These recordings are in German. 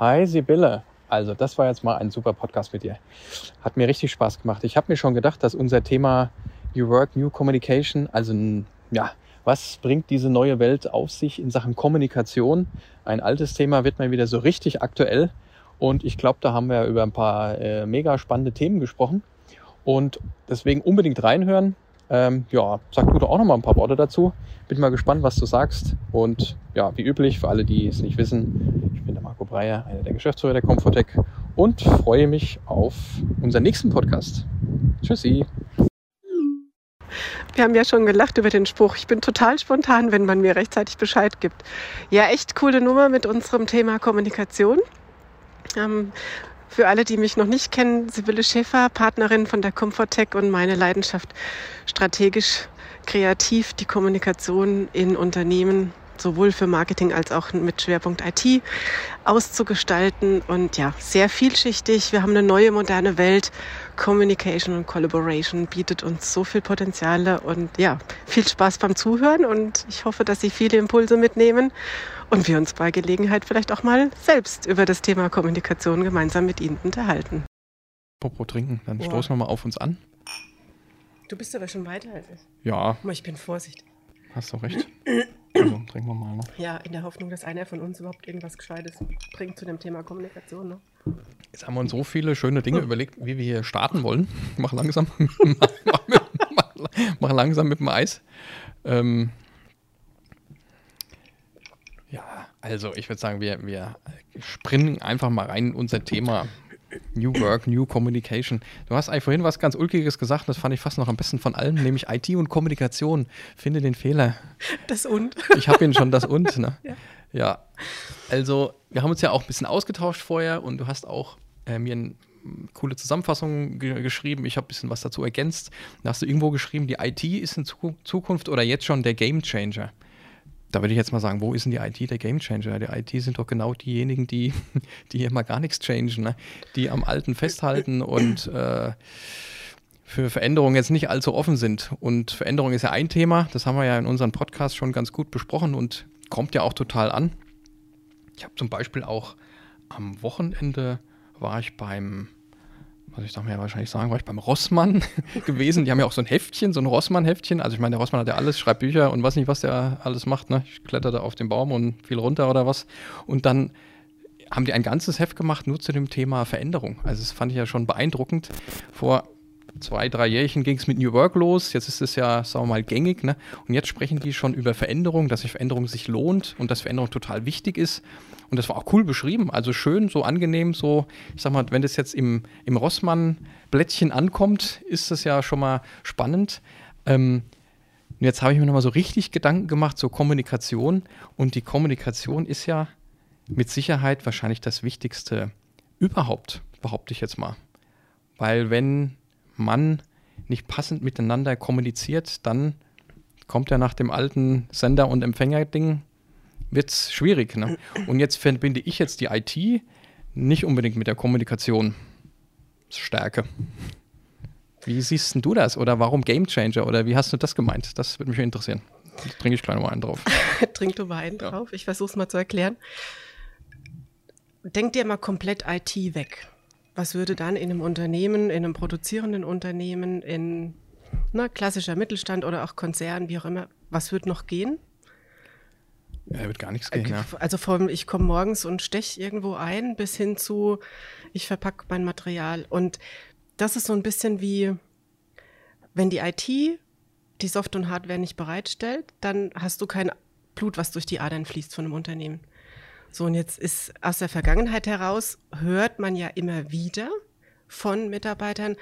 Hi Sibylle. Also, das war jetzt mal ein super Podcast mit dir. Hat mir richtig Spaß gemacht. Ich habe mir schon gedacht, dass unser Thema New Work, New Communication, also ja, was bringt diese neue Welt auf sich in Sachen Kommunikation? Ein altes Thema wird mal wieder so richtig aktuell. Und ich glaube, da haben wir über ein paar äh, mega spannende Themen gesprochen. Und deswegen unbedingt reinhören. Ähm, ja, sag du doch auch noch mal ein paar Worte dazu. Bin mal gespannt, was du sagst. Und ja, wie üblich, für alle, die es nicht wissen, Marco Breyer, einer der Geschäftsführer der Comfortec und freue mich auf unseren nächsten Podcast. Tschüssi. Wir haben ja schon gelacht über den Spruch. Ich bin total spontan, wenn man mir rechtzeitig Bescheid gibt. Ja, echt coole Nummer mit unserem Thema Kommunikation. Ähm, für alle, die mich noch nicht kennen, Sibylle Schäfer, Partnerin von der Comfortech und meine Leidenschaft strategisch kreativ die Kommunikation in Unternehmen sowohl für Marketing als auch mit Schwerpunkt IT auszugestalten und ja, sehr vielschichtig. Wir haben eine neue moderne Welt. Communication und Collaboration bietet uns so viel Potenziale und ja, viel Spaß beim Zuhören und ich hoffe, dass Sie viele Impulse mitnehmen und wir uns bei Gelegenheit vielleicht auch mal selbst über das Thema Kommunikation gemeinsam mit Ihnen unterhalten. Popo trinken, dann Boah. stoßen wir mal auf uns an. Du bist aber schon weiter als ich. Ja. Ich bin vorsichtig. Hast du recht. Also, trinken wir mal. Ne? Ja, in der Hoffnung, dass einer von uns überhaupt irgendwas Gescheites bringt zu dem Thema Kommunikation. Ne? Jetzt haben wir uns so viele schöne Dinge überlegt, wie wir hier starten wollen. Mach langsam. mach, mach, mach, langsam mit dem Eis. Ähm, ja, also ich würde sagen, wir, wir springen einfach mal rein in unser Thema. New Work, New Communication. Du hast eigentlich vorhin was ganz Ulkiges gesagt, das fand ich fast noch am besten von allem, nämlich IT und Kommunikation. Finde den Fehler. Das und. Ich habe ihn schon das und. Ne? Ja. ja. Also, wir haben uns ja auch ein bisschen ausgetauscht vorher und du hast auch äh, mir eine coole Zusammenfassung ge geschrieben. Ich habe ein bisschen was dazu ergänzt. Da hast du irgendwo geschrieben, die IT ist in Zukunft oder jetzt schon der Game Changer da würde ich jetzt mal sagen, wo ist denn die IT der Gamechanger? Die IT sind doch genau diejenigen, die, die hier mal gar nichts changen, ne? die am Alten festhalten und äh, für Veränderungen jetzt nicht allzu offen sind. Und Veränderung ist ja ein Thema, das haben wir ja in unserem Podcast schon ganz gut besprochen und kommt ja auch total an. Ich habe zum Beispiel auch am Wochenende war ich beim was ich doch mir wahrscheinlich sagen, war ich beim Rossmann gewesen. Die haben ja auch so ein Heftchen, so ein Rossmann-Heftchen. Also ich meine, der Rossmann hat ja alles, schreibt Bücher und weiß nicht, was der alles macht. Ne? Ich kletterte auf den Baum und fiel runter oder was. Und dann haben die ein ganzes Heft gemacht nur zu dem Thema Veränderung. Also das fand ich ja schon beeindruckend. Vor zwei, drei Jährchen ging es mit New Work los. Jetzt ist es ja, sagen wir mal, gängig. Ne? Und jetzt sprechen die schon über Veränderung, dass sich Veränderung sich lohnt und dass Veränderung total wichtig ist. Und das war auch cool beschrieben. Also schön, so angenehm, so, ich sag mal, wenn das jetzt im, im Rossmann-Blättchen ankommt, ist das ja schon mal spannend. Ähm, jetzt habe ich mir nochmal so richtig Gedanken gemacht, so Kommunikation. Und die Kommunikation ist ja mit Sicherheit wahrscheinlich das Wichtigste überhaupt, behaupte ich jetzt mal. Weil wenn man nicht passend miteinander kommuniziert, dann kommt er nach dem alten Sender- und Empfänger-Ding, wird es schwierig. Ne? Und jetzt verbinde ich jetzt die IT nicht unbedingt mit der Kommunikationsstärke. Wie siehst du das? Oder warum Game Changer? Oder wie hast du das gemeint? Das würde mich interessieren. Trinke ich gleich mal einen drauf. Trink du mal einen ja. drauf. Ich versuche es mal zu erklären. Denk dir mal komplett IT weg. Was würde dann in einem Unternehmen, in einem produzierenden Unternehmen, in na, klassischer Mittelstand oder auch Konzern, wie auch immer, was würde noch gehen? Ja, wird gar nichts gehen, ja. Also vom, ich komme morgens und stech irgendwo ein, bis hin zu, ich verpacke mein Material. Und das ist so ein bisschen wie, wenn die IT die Software und Hardware nicht bereitstellt, dann hast du kein Blut, was durch die Adern fließt von einem Unternehmen. So, und jetzt ist aus der Vergangenheit heraus, hört man ja immer wieder von Mitarbeitern,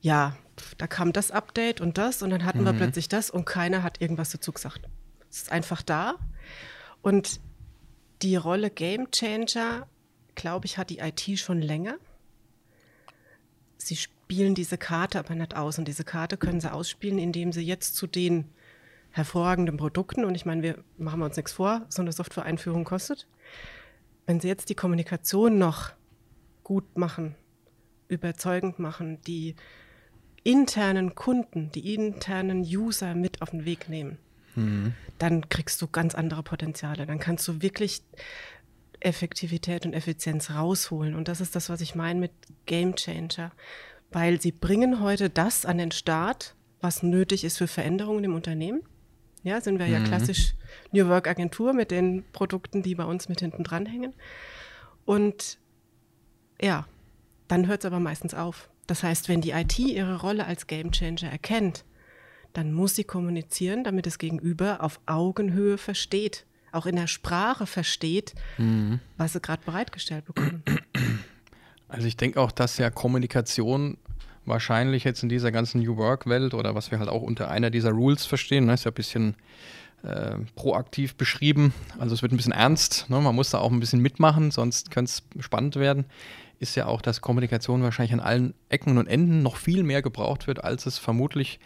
ja, da kam das Update und das und dann hatten mhm. wir plötzlich das und keiner hat irgendwas dazu gesagt. Es ist einfach da. Und die Rolle Game Changer, glaube ich, hat die IT schon länger. Sie spielen diese Karte aber nicht aus und diese Karte können sie ausspielen, indem sie jetzt zu den hervorragenden Produkten, und ich meine, wir machen uns nichts vor, so eine Software-Einführung kostet, wenn Sie jetzt die Kommunikation noch gut machen, überzeugend machen, die internen Kunden, die internen User mit auf den Weg nehmen, mhm. dann kriegst du ganz andere Potenziale. Dann kannst du wirklich Effektivität und Effizienz rausholen. Und das ist das, was ich meine mit Game Changer. Weil sie bringen heute das an den Start, was nötig ist für Veränderungen im Unternehmen. Ja, sind wir mhm. ja klassisch New Work Agentur mit den Produkten, die bei uns mit hinten dranhängen. Und ja, dann hört es aber meistens auf. Das heißt, wenn die IT ihre Rolle als Game Changer erkennt, dann muss sie kommunizieren, damit das Gegenüber auf Augenhöhe versteht, auch in der Sprache versteht, mhm. was sie gerade bereitgestellt bekommen. Also ich denke auch, dass ja Kommunikation wahrscheinlich jetzt in dieser ganzen New Work-Welt oder was wir halt auch unter einer dieser Rules verstehen, ne, ist ja ein bisschen äh, proaktiv beschrieben. Also es wird ein bisschen ernst, ne, man muss da auch ein bisschen mitmachen, sonst könnte es spannend werden. Ist ja auch, dass Kommunikation wahrscheinlich an allen Ecken und Enden noch viel mehr gebraucht wird, als es vermutlich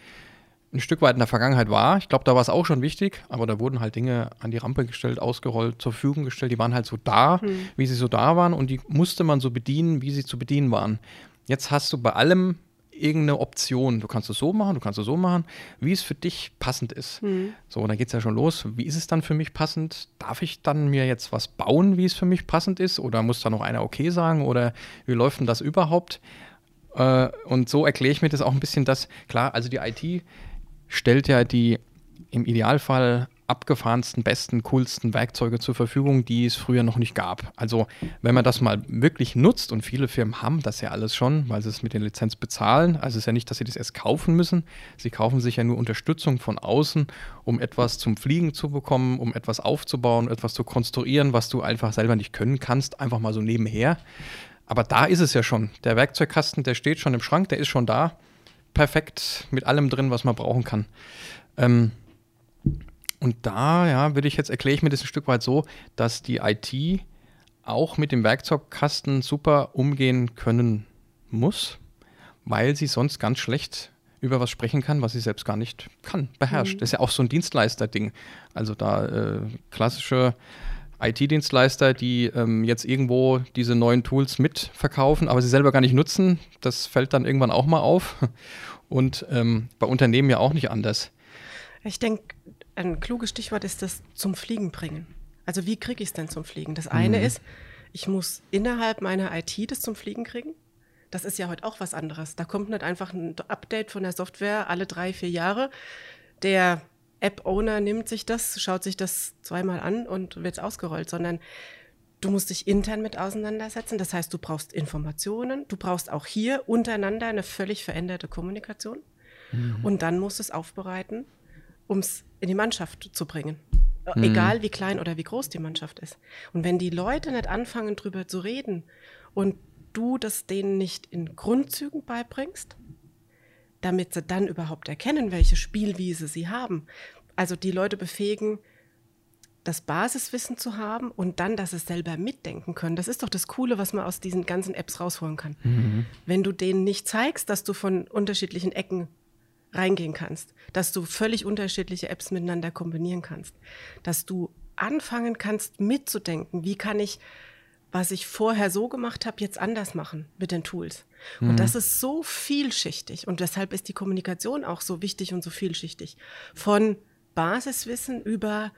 ein Stück weit in der Vergangenheit war. Ich glaube, da war es auch schon wichtig, aber da wurden halt Dinge an die Rampe gestellt, ausgerollt, zur Verfügung gestellt. Die waren halt so da, hm. wie sie so da waren und die musste man so bedienen, wie sie zu bedienen waren. Jetzt hast du bei allem irgendeine Option. Du kannst es so machen, du kannst es so machen, wie es für dich passend ist. Mhm. So, dann geht es ja schon los. Wie ist es dann für mich passend? Darf ich dann mir jetzt was bauen, wie es für mich passend ist? Oder muss da noch einer okay sagen? Oder wie läuft denn das überhaupt? Äh, und so erkläre ich mir das auch ein bisschen, dass, klar, also die IT stellt ja die im Idealfall abgefahrensten, besten, coolsten Werkzeuge zur Verfügung, die es früher noch nicht gab. Also wenn man das mal wirklich nutzt, und viele Firmen haben das ja alles schon, weil sie es mit der Lizenz bezahlen, also es ist ja nicht, dass sie das erst kaufen müssen, sie kaufen sich ja nur Unterstützung von außen, um etwas zum Fliegen zu bekommen, um etwas aufzubauen, etwas zu konstruieren, was du einfach selber nicht können kannst, einfach mal so nebenher. Aber da ist es ja schon. Der Werkzeugkasten, der steht schon im Schrank, der ist schon da. Perfekt mit allem drin, was man brauchen kann. Ähm, und da, ja, würde ich jetzt erkläre ich mir das ein Stück weit so, dass die IT auch mit dem Werkzeugkasten super umgehen können muss, weil sie sonst ganz schlecht über was sprechen kann, was sie selbst gar nicht kann, beherrscht. Mhm. Das ist ja auch so ein Dienstleister-Ding. Also da äh, klassische IT-Dienstleister, die ähm, jetzt irgendwo diese neuen Tools mitverkaufen, aber sie selber gar nicht nutzen, das fällt dann irgendwann auch mal auf. Und ähm, bei Unternehmen ja auch nicht anders. Ich denke, ein kluges Stichwort ist das zum Fliegen bringen. Also wie kriege ich es denn zum Fliegen? Das eine mhm. ist, ich muss innerhalb meiner IT das zum Fliegen kriegen. Das ist ja heute auch was anderes. Da kommt nicht einfach ein Update von der Software alle drei, vier Jahre. Der App-Owner nimmt sich das, schaut sich das zweimal an und wird ausgerollt, sondern du musst dich intern mit auseinandersetzen. Das heißt, du brauchst Informationen, du brauchst auch hier untereinander eine völlig veränderte Kommunikation. Mhm. Und dann musst du es aufbereiten um es in die Mannschaft zu bringen. Mhm. Egal wie klein oder wie groß die Mannschaft ist. Und wenn die Leute nicht anfangen, drüber zu reden und du das denen nicht in Grundzügen beibringst, damit sie dann überhaupt erkennen, welche Spielwiese sie haben. Also die Leute befähigen, das Basiswissen zu haben und dann, dass sie selber mitdenken können. Das ist doch das Coole, was man aus diesen ganzen Apps rausholen kann. Mhm. Wenn du denen nicht zeigst, dass du von unterschiedlichen Ecken reingehen kannst, dass du völlig unterschiedliche Apps miteinander kombinieren kannst, dass du anfangen kannst mitzudenken, wie kann ich, was ich vorher so gemacht habe, jetzt anders machen mit den Tools. Mhm. Und das ist so vielschichtig und deshalb ist die Kommunikation auch so wichtig und so vielschichtig. Von Basiswissen über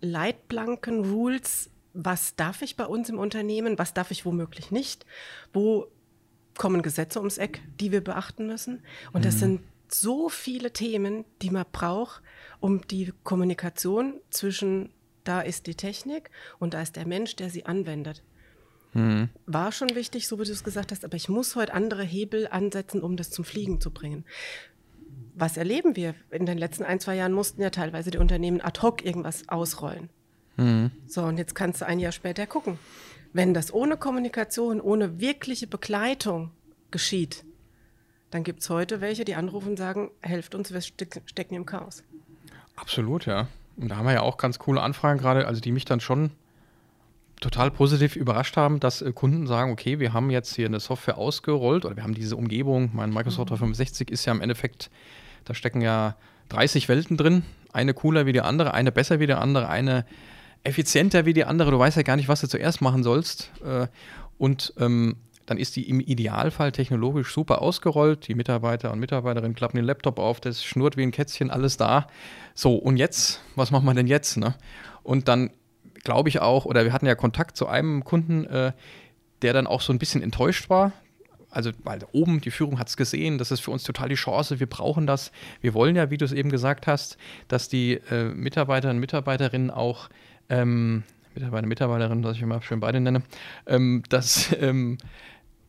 Leitplanken, Rules, was darf ich bei uns im Unternehmen, was darf ich womöglich nicht, wo kommen Gesetze ums Eck, die wir beachten müssen. Und das mhm. sind so viele Themen, die man braucht, um die Kommunikation zwischen da ist die Technik und da ist der Mensch, der sie anwendet. Mhm. War schon wichtig, so wie du es gesagt hast, aber ich muss heute andere Hebel ansetzen, um das zum Fliegen zu bringen. Was erleben wir? In den letzten ein, zwei Jahren mussten ja teilweise die Unternehmen ad hoc irgendwas ausrollen. Mhm. So, und jetzt kannst du ein Jahr später gucken. Wenn das ohne Kommunikation, ohne wirkliche Begleitung geschieht, dann gibt es heute welche, die anrufen und sagen, helft uns, wir stecken im Chaos. Absolut, ja. Und da haben wir ja auch ganz coole Anfragen gerade, also die mich dann schon total positiv überrascht haben, dass äh, Kunden sagen, okay, wir haben jetzt hier eine Software ausgerollt oder wir haben diese Umgebung, mein Microsoft mhm. 365 ist ja im Endeffekt, da stecken ja 30 Welten drin, eine cooler wie die andere, eine besser wie die andere, eine effizienter wie die andere, du weißt ja gar nicht, was du zuerst machen sollst. Äh, und ähm, dann ist die im Idealfall technologisch super ausgerollt. Die Mitarbeiter und Mitarbeiterinnen klappen den Laptop auf, das schnurrt wie ein Kätzchen, alles da. So, und jetzt, was machen wir denn jetzt? Ne? Und dann glaube ich auch, oder wir hatten ja Kontakt zu einem Kunden, äh, der dann auch so ein bisschen enttäuscht war. Also, weil oben die Führung hat es gesehen, das ist für uns total die Chance, wir brauchen das. Wir wollen ja, wie du es eben gesagt hast, dass die äh, Mitarbeiterinnen und Mitarbeiterinnen auch, ähm, Mitarbeiter, Mitarbeiterinnen, was ich immer schön beide nenne, ähm, dass ähm,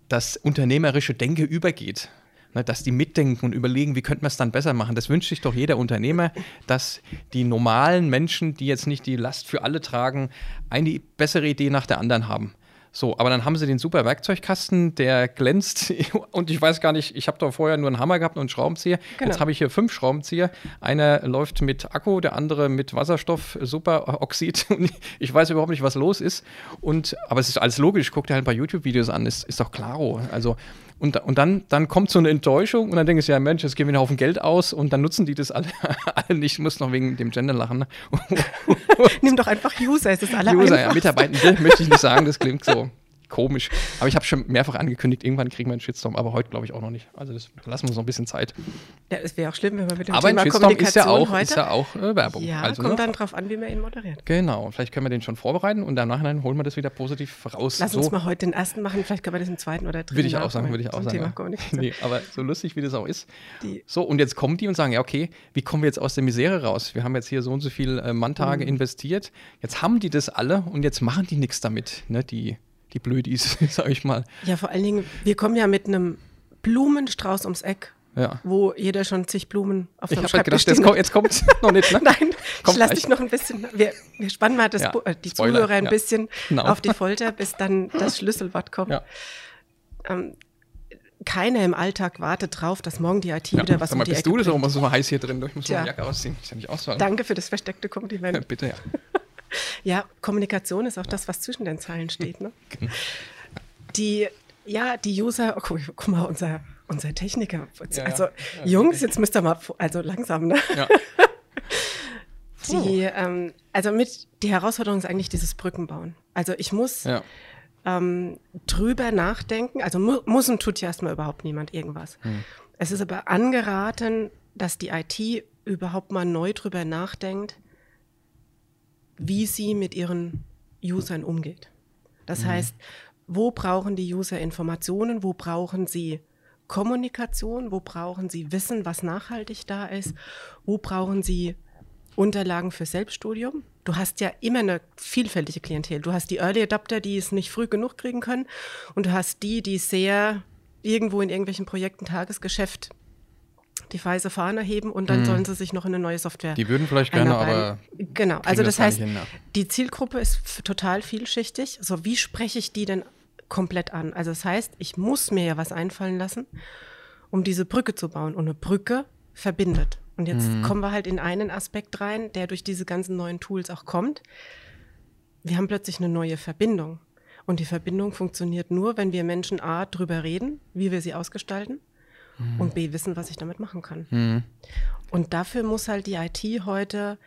das unternehmerische Denke übergeht ne, dass die mitdenken und überlegen, wie könnte man es dann besser machen. Das wünscht sich doch jeder Unternehmer, dass die normalen Menschen, die jetzt nicht die Last für alle tragen, eine bessere Idee nach der anderen haben. So, aber dann haben sie den super Werkzeugkasten, der glänzt und ich weiß gar nicht, ich habe da vorher nur einen Hammer gehabt und einen Schraubenzieher. Genau. Jetzt habe ich hier fünf Schraubenzieher. Einer läuft mit Akku, der andere mit Wasserstoff, Superoxid. ich weiß überhaupt nicht, was los ist. Und, aber es ist alles logisch. Guck dir halt ein paar YouTube-Videos an, ist, ist doch klaro. Also und, und dann, dann kommt so eine Enttäuschung und dann denke ich, ja Mensch, jetzt geben wir einen Haufen Geld aus und dann nutzen die das alle, alle nicht. Ich muss noch wegen dem Gender lachen. Ne? Nimm doch einfach User, es ist alle User, ja, Mitarbeitende möchte ich nicht sagen, das klingt so komisch. Aber ich habe schon mehrfach angekündigt, irgendwann kriegen wir einen Shitstorm, aber heute glaube ich auch noch nicht. Also das lassen wir uns noch ein bisschen Zeit. Ja, es wäre auch schlimm, wenn wir mit dem aber Thema ein Shitstorm ist ja auch, heute, ist ja auch äh, Werbung. Ja, also, kommt ne? dann drauf an, wie man ihn moderiert. Genau, vielleicht können wir den schon vorbereiten und danach holen wir das wieder positiv raus. Lass so. uns mal heute den ersten machen, vielleicht können wir das im zweiten oder dritten Würde ich auch sagen, würde ich auch sagen. Ja. Nee, aber so lustig, wie das auch ist. Die so, und jetzt kommen die und sagen, ja okay, wie kommen wir jetzt aus der Misere raus? Wir haben jetzt hier so und so viel äh, Manntage mhm. investiert, jetzt haben die das alle und jetzt machen die nichts damit, ne, die die Blödis, sag ich mal. Ja, vor allen Dingen, wir kommen ja mit einem Blumenstrauß ums Eck. Ja. Wo jeder schon zig Blumen auf dem Schreibtisch gedacht, jetzt kommt es noch nicht, ne? Nein, kommt ich lasse dich noch ein bisschen, wir, wir spannen mal das, ja, äh, die Spoiler, Zuhörer ein ja. bisschen genau. auf die Folter, bis dann das Schlüsselwort kommt. Ähm, keiner im Alltag wartet drauf, dass morgen die IT ja, wieder was mal, um die bist Ecke du das, warum so heiß hier drin? Ich muss mal die Jacke ausziehen. Ist ja nicht ausfallen. Danke für das versteckte Kompliment. Bitte, ja. Ja, Kommunikation ist auch das, was zwischen den Zeilen steht. Ne? Genau. Die, ja, die User, oh, guck, guck, mal, unser, unser Techniker. Also, ja, ja. Jungs, jetzt müsst ihr mal, also langsam, ne? Ja. Die, ähm, also mit, die Herausforderung ist eigentlich dieses Brückenbauen. Also ich muss ja. ähm, drüber nachdenken, also mu muss und tut ja erstmal überhaupt niemand irgendwas. Hm. Es ist aber angeraten, dass die IT überhaupt mal neu drüber nachdenkt, wie sie mit ihren Usern umgeht. Das mhm. heißt, wo brauchen die User Informationen, wo brauchen sie Kommunikation, wo brauchen sie Wissen, was nachhaltig da ist, wo brauchen sie Unterlagen für Selbststudium. Du hast ja immer eine vielfältige Klientel. Du hast die Early Adapter, die es nicht früh genug kriegen können und du hast die, die sehr irgendwo in irgendwelchen Projekten Tagesgeschäft die weiße Fahne heben und dann mhm. sollen sie sich noch in eine neue Software. Die würden vielleicht gerne, aber. Genau, also das, das heißt, hin, ja. die Zielgruppe ist total vielschichtig. So, wie spreche ich die denn komplett an? Also, das heißt, ich muss mir ja was einfallen lassen, um diese Brücke zu bauen. Und eine Brücke verbindet. Und jetzt mhm. kommen wir halt in einen Aspekt rein, der durch diese ganzen neuen Tools auch kommt. Wir haben plötzlich eine neue Verbindung. Und die Verbindung funktioniert nur, wenn wir Menschen A drüber reden, wie wir sie ausgestalten mhm. und B wissen, was ich damit machen kann. Mhm. Und dafür muss halt die IT heute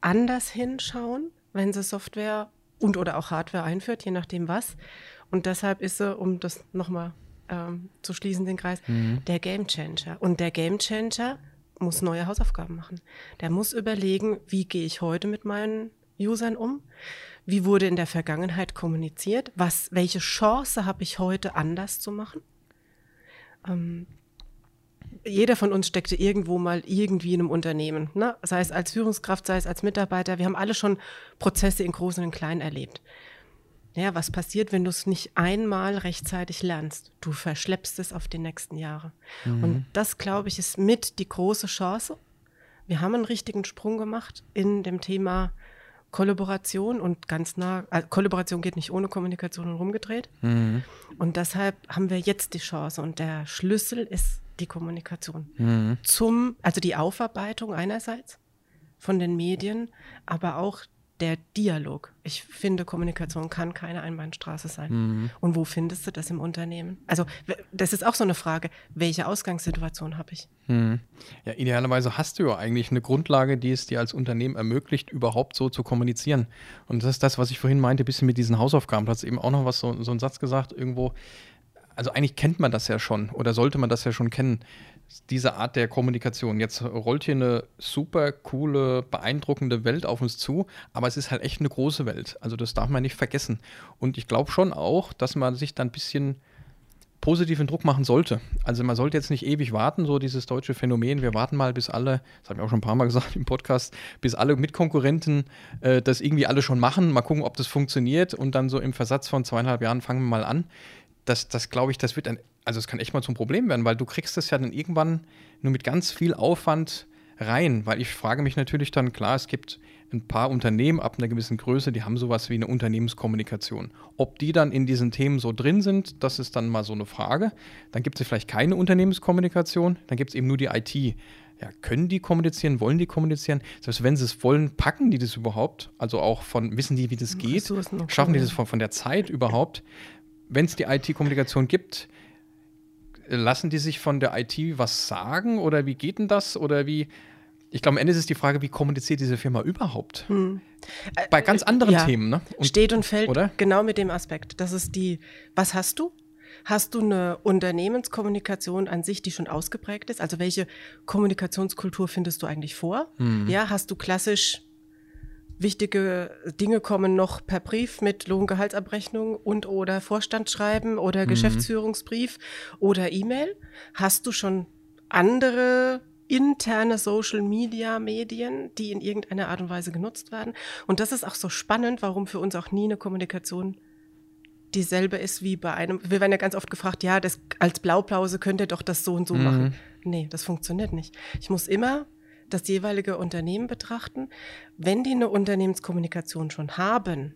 anders hinschauen, wenn sie Software und oder auch Hardware einführt, je nachdem was. Und deshalb ist sie, um das nochmal ähm, zu schließen, den Kreis, mhm. der Game Changer. Und der Game Changer muss neue Hausaufgaben machen. Der muss überlegen, wie gehe ich heute mit meinen Usern um? Wie wurde in der Vergangenheit kommuniziert? Was, welche Chance habe ich heute anders zu machen? Ähm, jeder von uns steckte irgendwo mal irgendwie in einem Unternehmen, ne? sei es als Führungskraft, sei es als Mitarbeiter. Wir haben alle schon Prozesse in Großen und in Kleinen erlebt. Ja, was passiert, wenn du es nicht einmal rechtzeitig lernst? Du verschleppst es auf die nächsten Jahre. Mhm. Und das, glaube ich, ist mit die große Chance. Wir haben einen richtigen Sprung gemacht in dem Thema Kollaboration und ganz nah, also Kollaboration geht nicht ohne Kommunikation und rumgedreht. Mhm. Und deshalb haben wir jetzt die Chance. Und der Schlüssel ist die Kommunikation. Mhm. Zum, also die Aufarbeitung einerseits von den Medien, aber auch der Dialog. Ich finde, Kommunikation kann keine Einbahnstraße sein. Mhm. Und wo findest du das im Unternehmen? Also, das ist auch so eine Frage. Welche Ausgangssituation habe ich? Mhm. Ja, idealerweise hast du ja eigentlich eine Grundlage, die es dir als Unternehmen ermöglicht, überhaupt so zu kommunizieren. Und das ist das, was ich vorhin meinte, ein bisschen mit diesen Hausaufgaben. Du hast eben auch noch was, so, so einen Satz gesagt, irgendwo, also eigentlich kennt man das ja schon oder sollte man das ja schon kennen. diese Art der Kommunikation. Jetzt rollt hier eine super coole, beeindruckende Welt auf uns zu, aber es ist halt echt eine große Welt. Also das darf man nicht vergessen. Und ich glaube schon auch, dass man sich dann ein bisschen positiven Druck machen sollte. Also man sollte jetzt nicht ewig warten, so dieses deutsche Phänomen, wir warten mal, bis alle, das habe ich auch schon ein paar Mal gesagt im Podcast, bis alle Mitkonkurrenten äh, das irgendwie alle schon machen, mal gucken, ob das funktioniert und dann so im Versatz von zweieinhalb Jahren fangen wir mal an. Das, das glaube ich, das wird ein, also es kann echt mal zum Problem werden, weil du kriegst das ja dann irgendwann nur mit ganz viel Aufwand rein, weil ich frage mich natürlich dann, klar, es gibt ein paar Unternehmen ab einer gewissen Größe, die haben sowas wie eine Unternehmenskommunikation. Ob die dann in diesen Themen so drin sind, das ist dann mal so eine Frage. Dann gibt es vielleicht keine Unternehmenskommunikation, dann gibt es eben nur die IT. Ja, können die kommunizieren, wollen die kommunizieren? Selbst wenn sie es wollen, packen die das überhaupt? Also auch von, wissen die, wie das geht? Schaffen die das von, von der Zeit überhaupt? Wenn es die IT-Kommunikation gibt, lassen die sich von der IT was sagen oder wie geht denn das? Oder wie, ich glaube, am Ende ist es die Frage, wie kommuniziert diese Firma überhaupt? Hm. Bei ganz anderen ja. Themen, ne? Und, Steht und fällt oder? genau mit dem Aspekt. Das ist die, was hast du? Hast du eine Unternehmenskommunikation an sich, die schon ausgeprägt ist? Also welche Kommunikationskultur findest du eigentlich vor? Hm. Ja, hast du klassisch wichtige Dinge kommen noch per Brief mit Lohngehaltsabrechnung und oder Vorstandsschreiben oder mhm. Geschäftsführungsbrief oder E-Mail? Hast du schon andere interne Social-Media-Medien, die in irgendeiner Art und Weise genutzt werden. Und das ist auch so spannend, warum für uns auch nie eine Kommunikation dieselbe ist wie bei einem. Wir werden ja ganz oft gefragt, ja, das, als Blaupause könnt ihr doch das so und so mhm. machen. Nee, das funktioniert nicht. Ich muss immer das jeweilige Unternehmen betrachten. Wenn die eine Unternehmenskommunikation schon haben,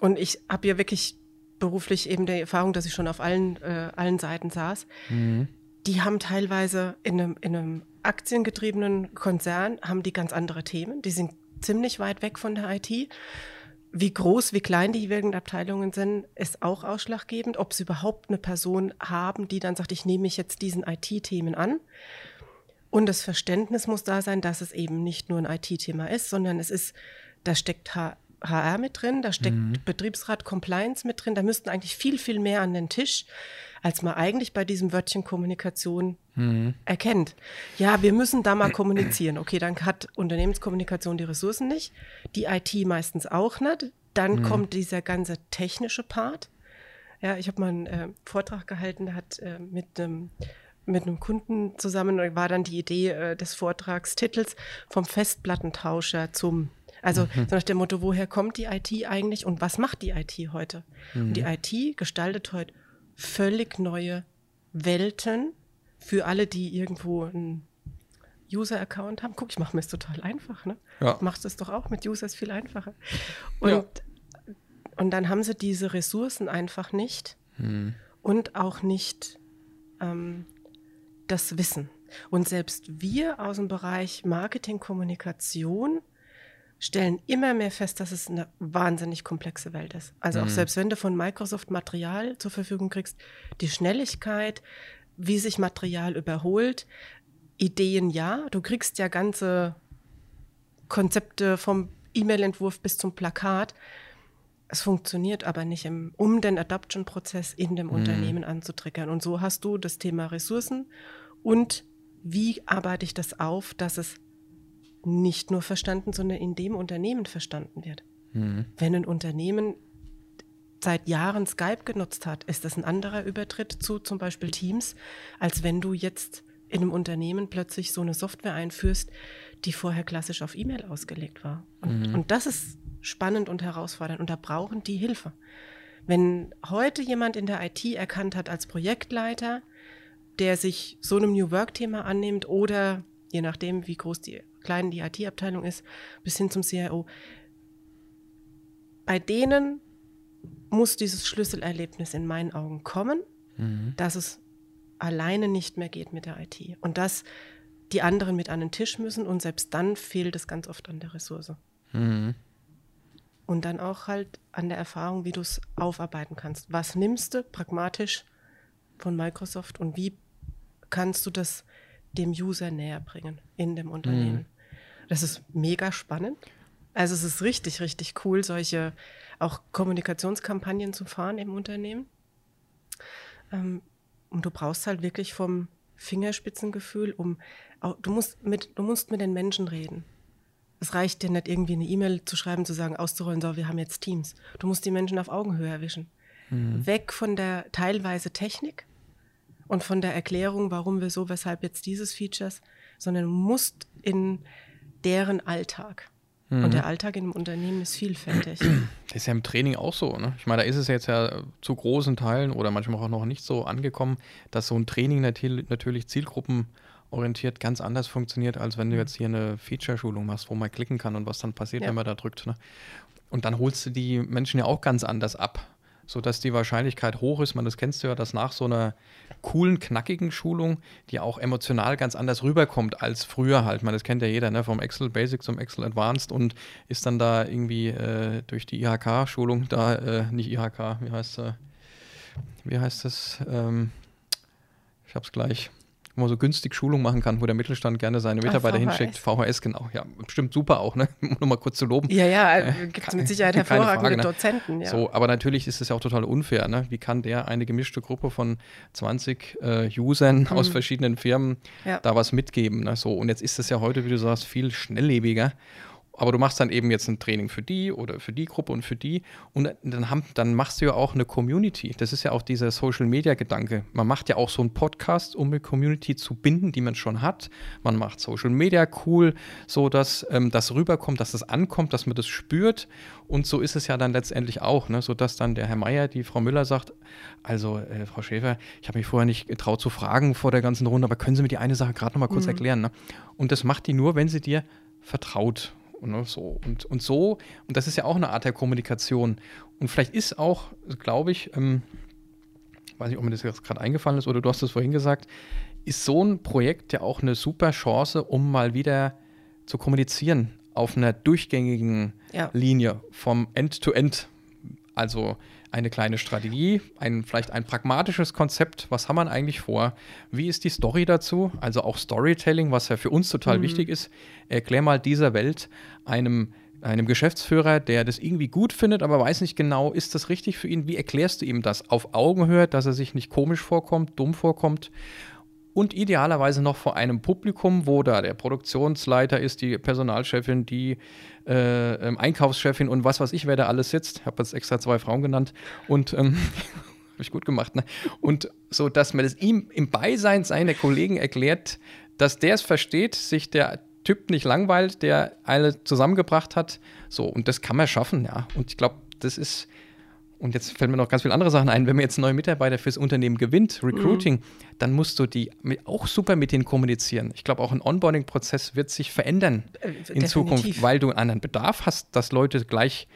und ich habe ja wirklich beruflich eben die Erfahrung, dass ich schon auf allen, äh, allen Seiten saß, mhm. die haben teilweise in einem, in einem aktiengetriebenen Konzern haben die ganz andere Themen. Die sind ziemlich weit weg von der IT. Wie groß, wie klein die jeweiligen Abteilungen sind, ist auch ausschlaggebend, ob sie überhaupt eine Person haben, die dann sagt, ich nehme mich jetzt diesen IT-Themen an. Und das Verständnis muss da sein, dass es eben nicht nur ein IT-Thema ist, sondern es ist, da steckt HR mit drin, da steckt mhm. Betriebsrat Compliance mit drin, da müssten eigentlich viel, viel mehr an den Tisch, als man eigentlich bei diesem Wörtchen Kommunikation mhm. erkennt. Ja, wir müssen da mal kommunizieren. Okay, dann hat Unternehmenskommunikation die Ressourcen nicht, die IT meistens auch nicht. Dann mhm. kommt dieser ganze technische Part. Ja, ich habe mal einen äh, Vortrag gehalten, der hat äh, mit einem mit einem Kunden zusammen war dann die Idee äh, des Vortragstitels vom Festplattentauscher zum also mhm. so nach dem Motto, woher kommt die IT eigentlich und was macht die IT heute? Mhm. Und die IT gestaltet heute völlig neue Welten für alle, die irgendwo einen User-Account haben. Guck, ich mache mir es total einfach. Ne? Ja. Machst es doch auch mit Users viel einfacher. Und, ja. und dann haben sie diese Ressourcen einfach nicht mhm. und auch nicht ähm, das Wissen. Und selbst wir aus dem Bereich Marketing, Kommunikation stellen immer mehr fest, dass es eine wahnsinnig komplexe Welt ist. Also mhm. auch selbst wenn du von Microsoft Material zur Verfügung kriegst, die Schnelligkeit, wie sich Material überholt, Ideen ja, du kriegst ja ganze Konzepte vom E-Mail-Entwurf bis zum Plakat. Es funktioniert aber nicht, im, um den Adoption-Prozess in dem mhm. Unternehmen anzutriggern. Und so hast du das Thema Ressourcen und wie arbeite ich das auf, dass es nicht nur verstanden, sondern in dem Unternehmen verstanden wird. Mhm. Wenn ein Unternehmen seit Jahren Skype genutzt hat, ist das ein anderer Übertritt zu zum Beispiel Teams, als wenn du jetzt in einem Unternehmen plötzlich so eine Software einführst, die vorher klassisch auf E-Mail ausgelegt war. Und, mhm. und das ist spannend und herausfordernd und da brauchen die Hilfe. Wenn heute jemand in der IT erkannt hat als Projektleiter, der sich so einem New Work-Thema annimmt oder je nachdem, wie groß die klein die IT-Abteilung ist, bis hin zum CIO. Bei denen muss dieses Schlüsselerlebnis in meinen Augen kommen, mhm. dass es alleine nicht mehr geht mit der IT und dass die anderen mit an den Tisch müssen und selbst dann fehlt es ganz oft an der Ressource. Mhm. Und dann auch halt an der Erfahrung, wie du es aufarbeiten kannst. Was nimmst du pragmatisch von Microsoft und wie kannst du das dem User näher bringen in dem Unternehmen? Mhm. Das ist mega spannend. Also es ist richtig, richtig cool, solche auch Kommunikationskampagnen zu fahren im Unternehmen. Ähm, und du brauchst halt wirklich vom Fingerspitzengefühl, um du musst mit, du musst mit den Menschen reden. Es reicht dir nicht irgendwie eine E-Mail zu schreiben, zu sagen, auszurollen, so, wir haben jetzt Teams. Du musst die Menschen auf Augenhöhe erwischen. Mhm. Weg von der teilweise Technik und von der Erklärung, warum wir so, weshalb jetzt dieses Features, sondern du musst in deren Alltag. Mhm. Und der Alltag in einem Unternehmen ist vielfältig. Das ist ja im Training auch so. Ne? Ich meine, da ist es jetzt ja zu großen Teilen oder manchmal auch noch nicht so angekommen, dass so ein Training natürlich Zielgruppen orientiert ganz anders funktioniert, als wenn du jetzt hier eine Feature-Schulung machst, wo man klicken kann und was dann passiert, ja. wenn man da drückt. Ne? Und dann holst du die Menschen ja auch ganz anders ab, sodass die Wahrscheinlichkeit hoch ist, man das kennst du ja, dass nach so einer coolen, knackigen Schulung, die auch emotional ganz anders rüberkommt als früher halt. Man, das kennt ja jeder, ne? vom Excel Basic zum Excel Advanced und ist dann da irgendwie äh, durch die IHK-Schulung da, äh, nicht IHK, wie heißt äh, wie heißt das? Ähm, ich hab's gleich wo man so günstig Schulung machen kann, wo der Mittelstand gerne seine Mitarbeiter Ach, hinschickt. VHS, genau. Ja, bestimmt super auch, ne? Um nur mal kurz zu loben. Ja, ja, äh, gibt es mit Sicherheit hervorragende Frage, ne? Dozenten. Ja. So, aber natürlich ist es ja auch total unfair, ne? Wie kann der eine gemischte Gruppe von 20 äh, Usern mhm. aus verschiedenen Firmen ja. da was mitgeben? Ne? So, und jetzt ist es ja heute, wie du sagst, viel schnelllebiger. Aber du machst dann eben jetzt ein Training für die oder für die Gruppe und für die. Und dann, haben, dann machst du ja auch eine Community. Das ist ja auch dieser Social Media Gedanke. Man macht ja auch so einen Podcast, um eine Community zu binden, die man schon hat. Man macht Social Media cool, so dass ähm, das rüberkommt, dass das ankommt, dass man das spürt. Und so ist es ja dann letztendlich auch, ne? sodass dann der Herr Meier, die Frau Müller sagt, also äh, Frau Schäfer, ich habe mich vorher nicht getraut zu fragen vor der ganzen Runde, aber können Sie mir die eine Sache gerade noch mal kurz mhm. erklären? Ne? Und das macht die nur, wenn sie dir vertraut. Ne, so. Und, und so, und das ist ja auch eine Art der Kommunikation. Und vielleicht ist auch, glaube ich, ähm, weiß nicht, ob mir das jetzt gerade eingefallen ist oder du hast es vorhin gesagt, ist so ein Projekt ja auch eine super Chance, um mal wieder zu kommunizieren auf einer durchgängigen ja. Linie vom End-to-End. -End. Also eine kleine Strategie, ein, vielleicht ein pragmatisches Konzept. Was haben wir eigentlich vor? Wie ist die Story dazu? Also auch Storytelling, was ja für uns total mhm. wichtig ist. Erklär mal dieser Welt einem einem Geschäftsführer, der das irgendwie gut findet, aber weiß nicht genau, ist das richtig für ihn? Wie erklärst du ihm das auf Augenhöhe, dass er sich nicht komisch vorkommt, dumm vorkommt? Und idealerweise noch vor einem Publikum, wo da der Produktionsleiter ist, die Personalchefin, die äh, ähm, Einkaufschefin und was weiß ich, wer da alles sitzt. Ich habe jetzt extra zwei Frauen genannt und ähm, habe ich gut gemacht. Ne? Und so, dass man das ihm im Beisein seiner Kollegen erklärt, dass der es versteht, sich der Typ nicht langweilt, der alle zusammengebracht hat. So, und das kann man schaffen, ja. Und ich glaube, das ist und jetzt fällt mir noch ganz viele andere Sachen ein, wenn man jetzt neue Mitarbeiter fürs Unternehmen gewinnt, Recruiting, mhm. dann musst du die auch super mit denen kommunizieren. Ich glaube, auch ein Onboarding-Prozess wird sich verändern äh, in Definitiv. Zukunft, weil du einen anderen Bedarf hast, dass Leute gleich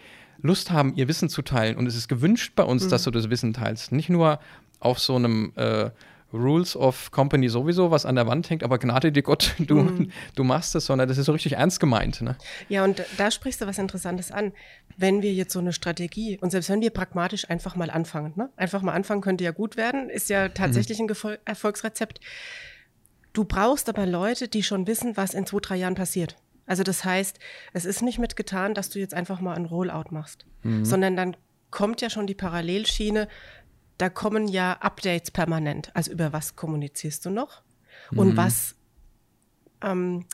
Lust haben, ihr Wissen zu teilen. Und es ist gewünscht bei uns, mhm. dass du das Wissen teilst. Nicht nur auf so einem äh, Rules of Company sowieso, was an der Wand hängt, aber Gnade dir Gott, du, mhm. du machst es, sondern das ist so richtig ernst gemeint. Ne? Ja, und da sprichst du was Interessantes an. Wenn wir jetzt so eine Strategie und selbst wenn wir pragmatisch einfach mal anfangen, ne? einfach mal anfangen könnte ja gut werden, ist ja tatsächlich mhm. ein Erfolgsrezept. Du brauchst aber Leute, die schon wissen, was in zwei, drei Jahren passiert. Also das heißt, es ist nicht mitgetan, dass du jetzt einfach mal ein Rollout machst, mhm. sondern dann kommt ja schon die Parallelschiene, da kommen ja Updates permanent. Also über was kommunizierst du noch? Und mhm. was ähm,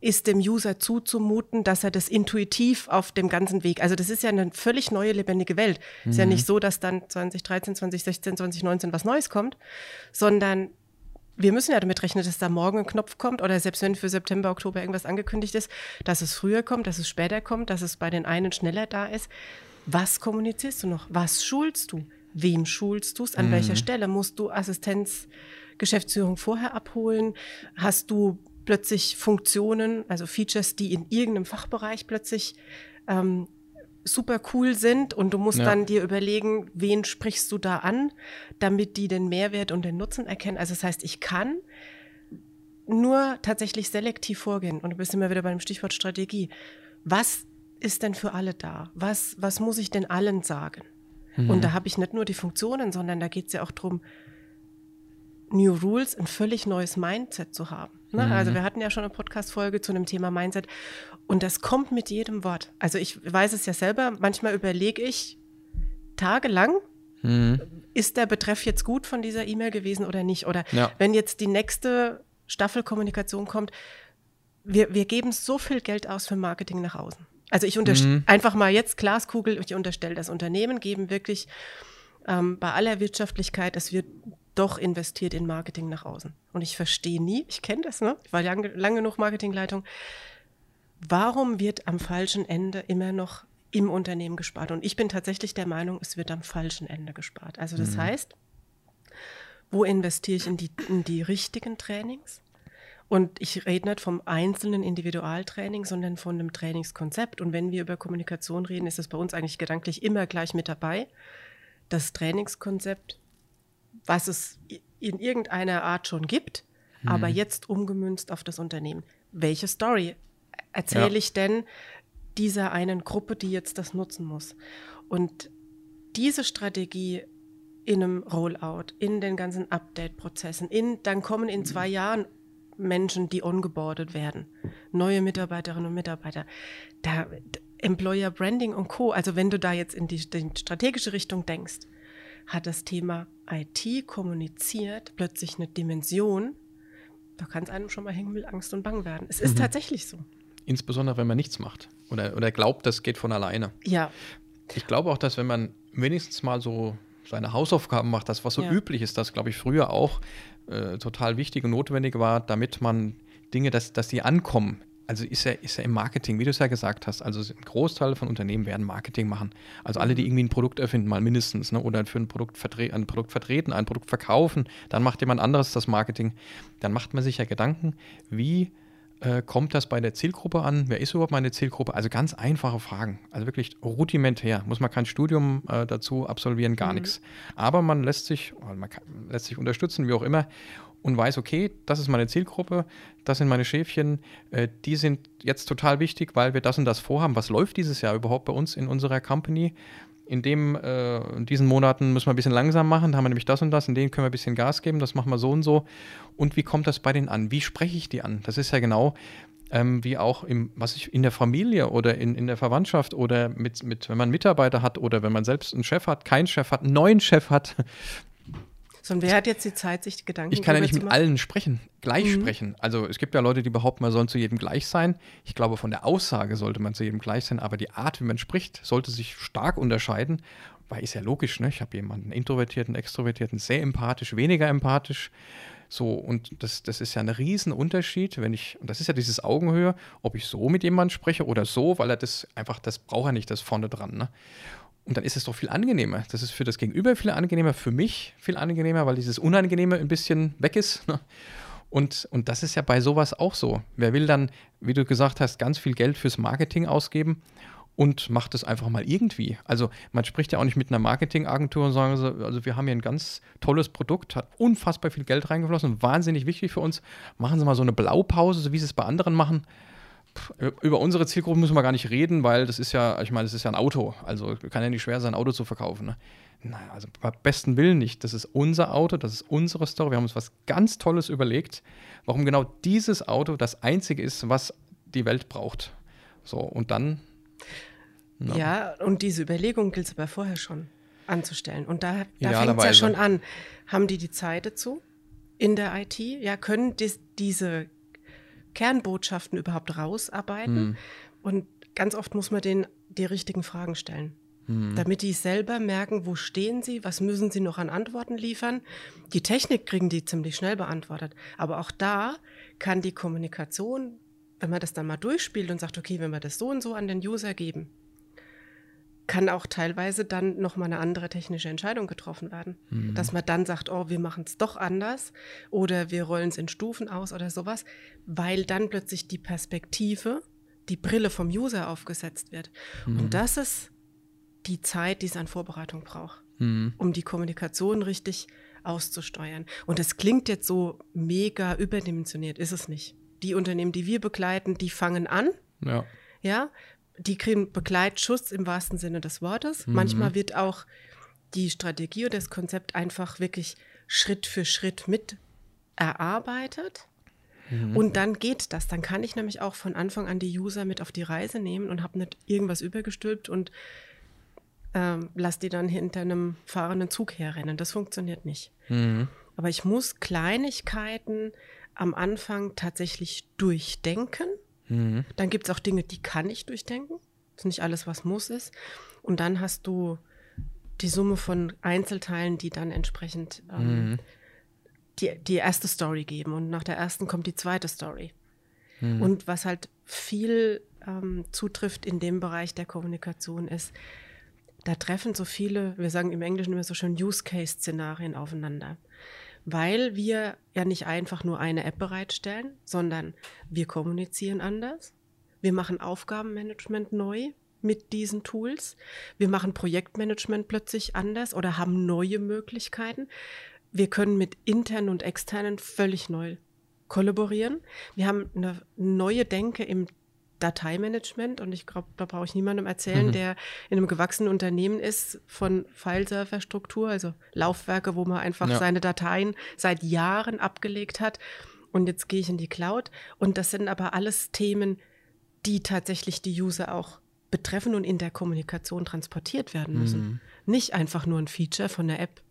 ist dem User zuzumuten, dass er das intuitiv auf dem ganzen Weg, also das ist ja eine völlig neue, lebendige Welt. Mhm. Ist ja nicht mhm. so, dass dann 2013, 2016, 2019 was Neues kommt, sondern wir müssen ja damit rechnen, dass da morgen ein Knopf kommt oder selbst wenn für September, Oktober irgendwas angekündigt ist, dass es früher kommt, dass es später kommt, dass es bei den einen schneller da ist. Was kommunizierst du noch? Was schulst du? Wem schulst du es, an mhm. welcher Stelle musst du Assistenzgeschäftsführung vorher abholen, hast du plötzlich Funktionen, also Features, die in irgendeinem Fachbereich plötzlich ähm, super cool sind und du musst ja. dann dir überlegen, wen sprichst du da an, damit die den Mehrwert und den Nutzen erkennen. Also das heißt, ich kann nur tatsächlich selektiv vorgehen und du bist immer wieder bei dem Stichwort Strategie. Was ist denn für alle da? Was, was muss ich denn allen sagen? Mhm. Und da habe ich nicht nur die Funktionen, sondern da geht es ja auch darum, New Rules, ein völlig neues Mindset zu haben. Ne? Mhm. Also wir hatten ja schon eine Podcast-Folge zu einem Thema Mindset und das kommt mit jedem Wort. Also ich weiß es ja selber, manchmal überlege ich tagelang, mhm. ist der Betreff jetzt gut von dieser E-Mail gewesen oder nicht? Oder Ja. wenn jetzt die nächste Staffelkommunikation kommt, wir, wir geben so viel Geld aus für Marketing nach außen. Also ich unterstelle einfach mal jetzt Glaskugel, ich unterstelle, das Unternehmen geben wirklich ähm, bei aller Wirtschaftlichkeit, es wird doch investiert in Marketing nach außen. Und ich verstehe nie, ich kenne das, ne? Ich war lange, lange genug Marketingleitung. Warum wird am falschen Ende immer noch im Unternehmen gespart? Und ich bin tatsächlich der Meinung, es wird am falschen Ende gespart. Also das heißt, wo investiere ich in die, in die richtigen Trainings? Und ich rede nicht vom einzelnen Individualtraining, sondern von einem Trainingskonzept. Und wenn wir über Kommunikation reden, ist es bei uns eigentlich gedanklich immer gleich mit dabei. Das Trainingskonzept, was es in irgendeiner Art schon gibt, aber jetzt umgemünzt auf das Unternehmen. Welche Story erzähle Ja. ich denn dieser einen Gruppe, die jetzt das nutzen muss? Und diese Strategie in einem Rollout, in den ganzen Update-Prozessen, in, dann kommen in zwei Jahren Menschen, die ongeboardet werden, neue Mitarbeiterinnen und Mitarbeiter, da Employer Branding und Co. Also wenn du da jetzt in die, die strategische Richtung denkst, hat das Thema IT kommuniziert plötzlich eine Dimension, da kann es einem schon mal hängen mit Angst und Bang werden. Es ist tatsächlich so. Insbesondere, wenn man nichts macht. Oder, oder glaubt, das geht von alleine. Ja, Ich glaube auch, dass wenn man wenigstens mal so seine Hausaufgaben macht, das was so Ja. üblich ist, das glaube ich früher auch äh, total wichtig und notwendig war, damit man Dinge, dass, dass die ankommen. Also ist ja, ist ja im Marketing, wie du es ja gesagt hast, also ein Großteil von Unternehmen werden Marketing machen. Also alle, die irgendwie ein Produkt erfinden, mal mindestens, ne, oder für ein Produkt, ein Produkt vertreten, ein Produkt verkaufen, dann macht jemand anderes das Marketing. Dann macht man sich ja Gedanken, wie äh, kommt das bei der Zielgruppe an? Wer ist überhaupt meine Zielgruppe? Also ganz einfache Fragen. Also wirklich rudimentär. Muss man kein Studium äh, dazu absolvieren, gar nichts. Aber man lässt sich, man kann, lässt sich unterstützen, wie auch immer, und weiß, okay, das ist meine Zielgruppe, das sind meine Schäfchen, äh, die sind jetzt total wichtig, weil wir das und das vorhaben. Was läuft dieses Jahr überhaupt bei uns in unserer Company? In, dem, äh, in diesen Monaten müssen wir ein bisschen langsam machen, da haben wir nämlich das und das, in denen können wir ein bisschen Gas geben, das machen wir so und so. Und wie kommt das bei denen an? Wie spreche ich die an? Das ist ja genau ähm, wie auch im, was ich in der Familie oder in, in der Verwandtschaft oder mit, mit, wenn man Mitarbeiter hat oder wenn man selbst einen Chef hat, keinen Chef hat, einen neuen Chef hat. Und wer hat jetzt die Zeit, sich Gedanken Ich kann ja nicht zu mit machen? allen sprechen, gleich sprechen. Also es gibt ja Leute, die behaupten, man soll zu jedem gleich sein. Ich glaube, von der Aussage sollte man zu jedem gleich sein, aber die Art, wie man spricht, sollte sich stark unterscheiden. Weil ist ja logisch, ne? Ich habe jemanden introvertierten, extrovertierten, sehr empathisch, weniger empathisch. So, und das, das ist ja ein Riesenunterschied, wenn ich, und das ist ja dieses Augenhöhe, ob ich so mit jemandem spreche oder so, weil er das einfach, das braucht er nicht, das vorne dran. Ne? Und dann ist es doch viel angenehmer. Das ist für das Gegenüber viel angenehmer, für mich viel angenehmer, weil dieses Unangenehme ein bisschen weg ist. Ne? Und, und das ist ja bei sowas auch so. Wer will dann, wie du gesagt hast, ganz viel Geld fürs Marketing ausgeben und macht es einfach mal irgendwie. Also man spricht ja auch nicht mit einer Marketingagentur und sagen so, also wir haben hier ein ganz tolles Produkt, hat unfassbar viel Geld reingeflossen, wahnsinnig wichtig für uns. Machen Sie mal so eine Blaupause, so wie Sie es bei anderen machen. Pff, Über unsere Zielgruppe müssen wir gar nicht reden, weil das ist ja, ich meine, das ist ja ein Auto. Also kann ja nicht schwer sein, ein Auto zu verkaufen. Ne? Naja, also bei besten Willen nicht. Das ist unser Auto, das ist unsere Story. Wir haben uns was ganz Tolles überlegt, warum genau dieses Auto das einzige ist, was die Welt braucht. So, und dann Ja, und diese Überlegung gilt es aber vorher schon anzustellen. Und da, da fängt es ja schon an. Haben die die Zeit dazu in der IT? Ja, können dis, diese Kernbotschaften überhaupt rausarbeiten? Und ganz oft muss man denen die richtigen Fragen stellen. Damit die selber merken, wo stehen sie, was müssen sie noch an Antworten liefern. Die Technik kriegen die ziemlich schnell beantwortet. Aber auch da kann die Kommunikation, wenn man das dann mal durchspielt und sagt, okay, wenn wir das so und so an den User geben, kann auch teilweise dann nochmal eine andere technische Entscheidung getroffen werden. Dass man dann sagt, oh, wir machen es doch anders oder wir rollen es in Stufen aus oder sowas, weil dann plötzlich die Perspektive, die Brille vom User aufgesetzt wird. Und das ist die Zeit, die es an Vorbereitung braucht, um die Kommunikation richtig auszusteuern. Und es klingt jetzt so mega überdimensioniert, ist es nicht. Die Unternehmen, die wir begleiten, die fangen an, ja. ja, die kriegen Begleitschutz im wahrsten Sinne des Wortes. Manchmal wird auch die Strategie oder das Konzept einfach wirklich Schritt für Schritt mit erarbeitet. Und dann geht das. Dann kann ich nämlich auch von Anfang an die User mit auf die Reise nehmen und habe nicht irgendwas übergestülpt und ähm, lass die dann hinter einem fahrenden Zug herrennen. Das funktioniert nicht. Mhm. Aber ich muss Kleinigkeiten am Anfang tatsächlich durchdenken. Mhm. Dann gibt es auch Dinge, die kann ich durchdenken. Das ist nicht alles, was muss ist. Und dann hast du die Summe von Einzelteilen, die dann entsprechend ähm, mhm. die, die erste Story geben. Und nach der ersten kommt die zweite Story. Mhm. Und was halt viel ähm, zutrifft in dem Bereich der Kommunikation ist, da treffen so viele, wir sagen im Englischen immer so schön Use-Case-Szenarien aufeinander. Weil wir ja nicht einfach nur eine App bereitstellen, sondern wir kommunizieren anders. Wir machen Aufgabenmanagement neu mit diesen Tools. Wir machen Projektmanagement plötzlich anders oder haben neue Möglichkeiten. Wir können mit internen und externen völlig neu kollaborieren. Wir haben eine neue Denke im Dateimanagement und ich glaube, da brauche ich niemandem erzählen, mhm. der in einem gewachsenen Unternehmen ist von Fileserverstruktur, also Laufwerke, wo man einfach ja. seine Dateien seit Jahren abgelegt hat und jetzt gehe ich in die Cloud und das sind aber alles Themen, die tatsächlich die User auch betreffen und in der Kommunikation transportiert werden müssen. Mhm. Nicht einfach nur ein Feature von der App,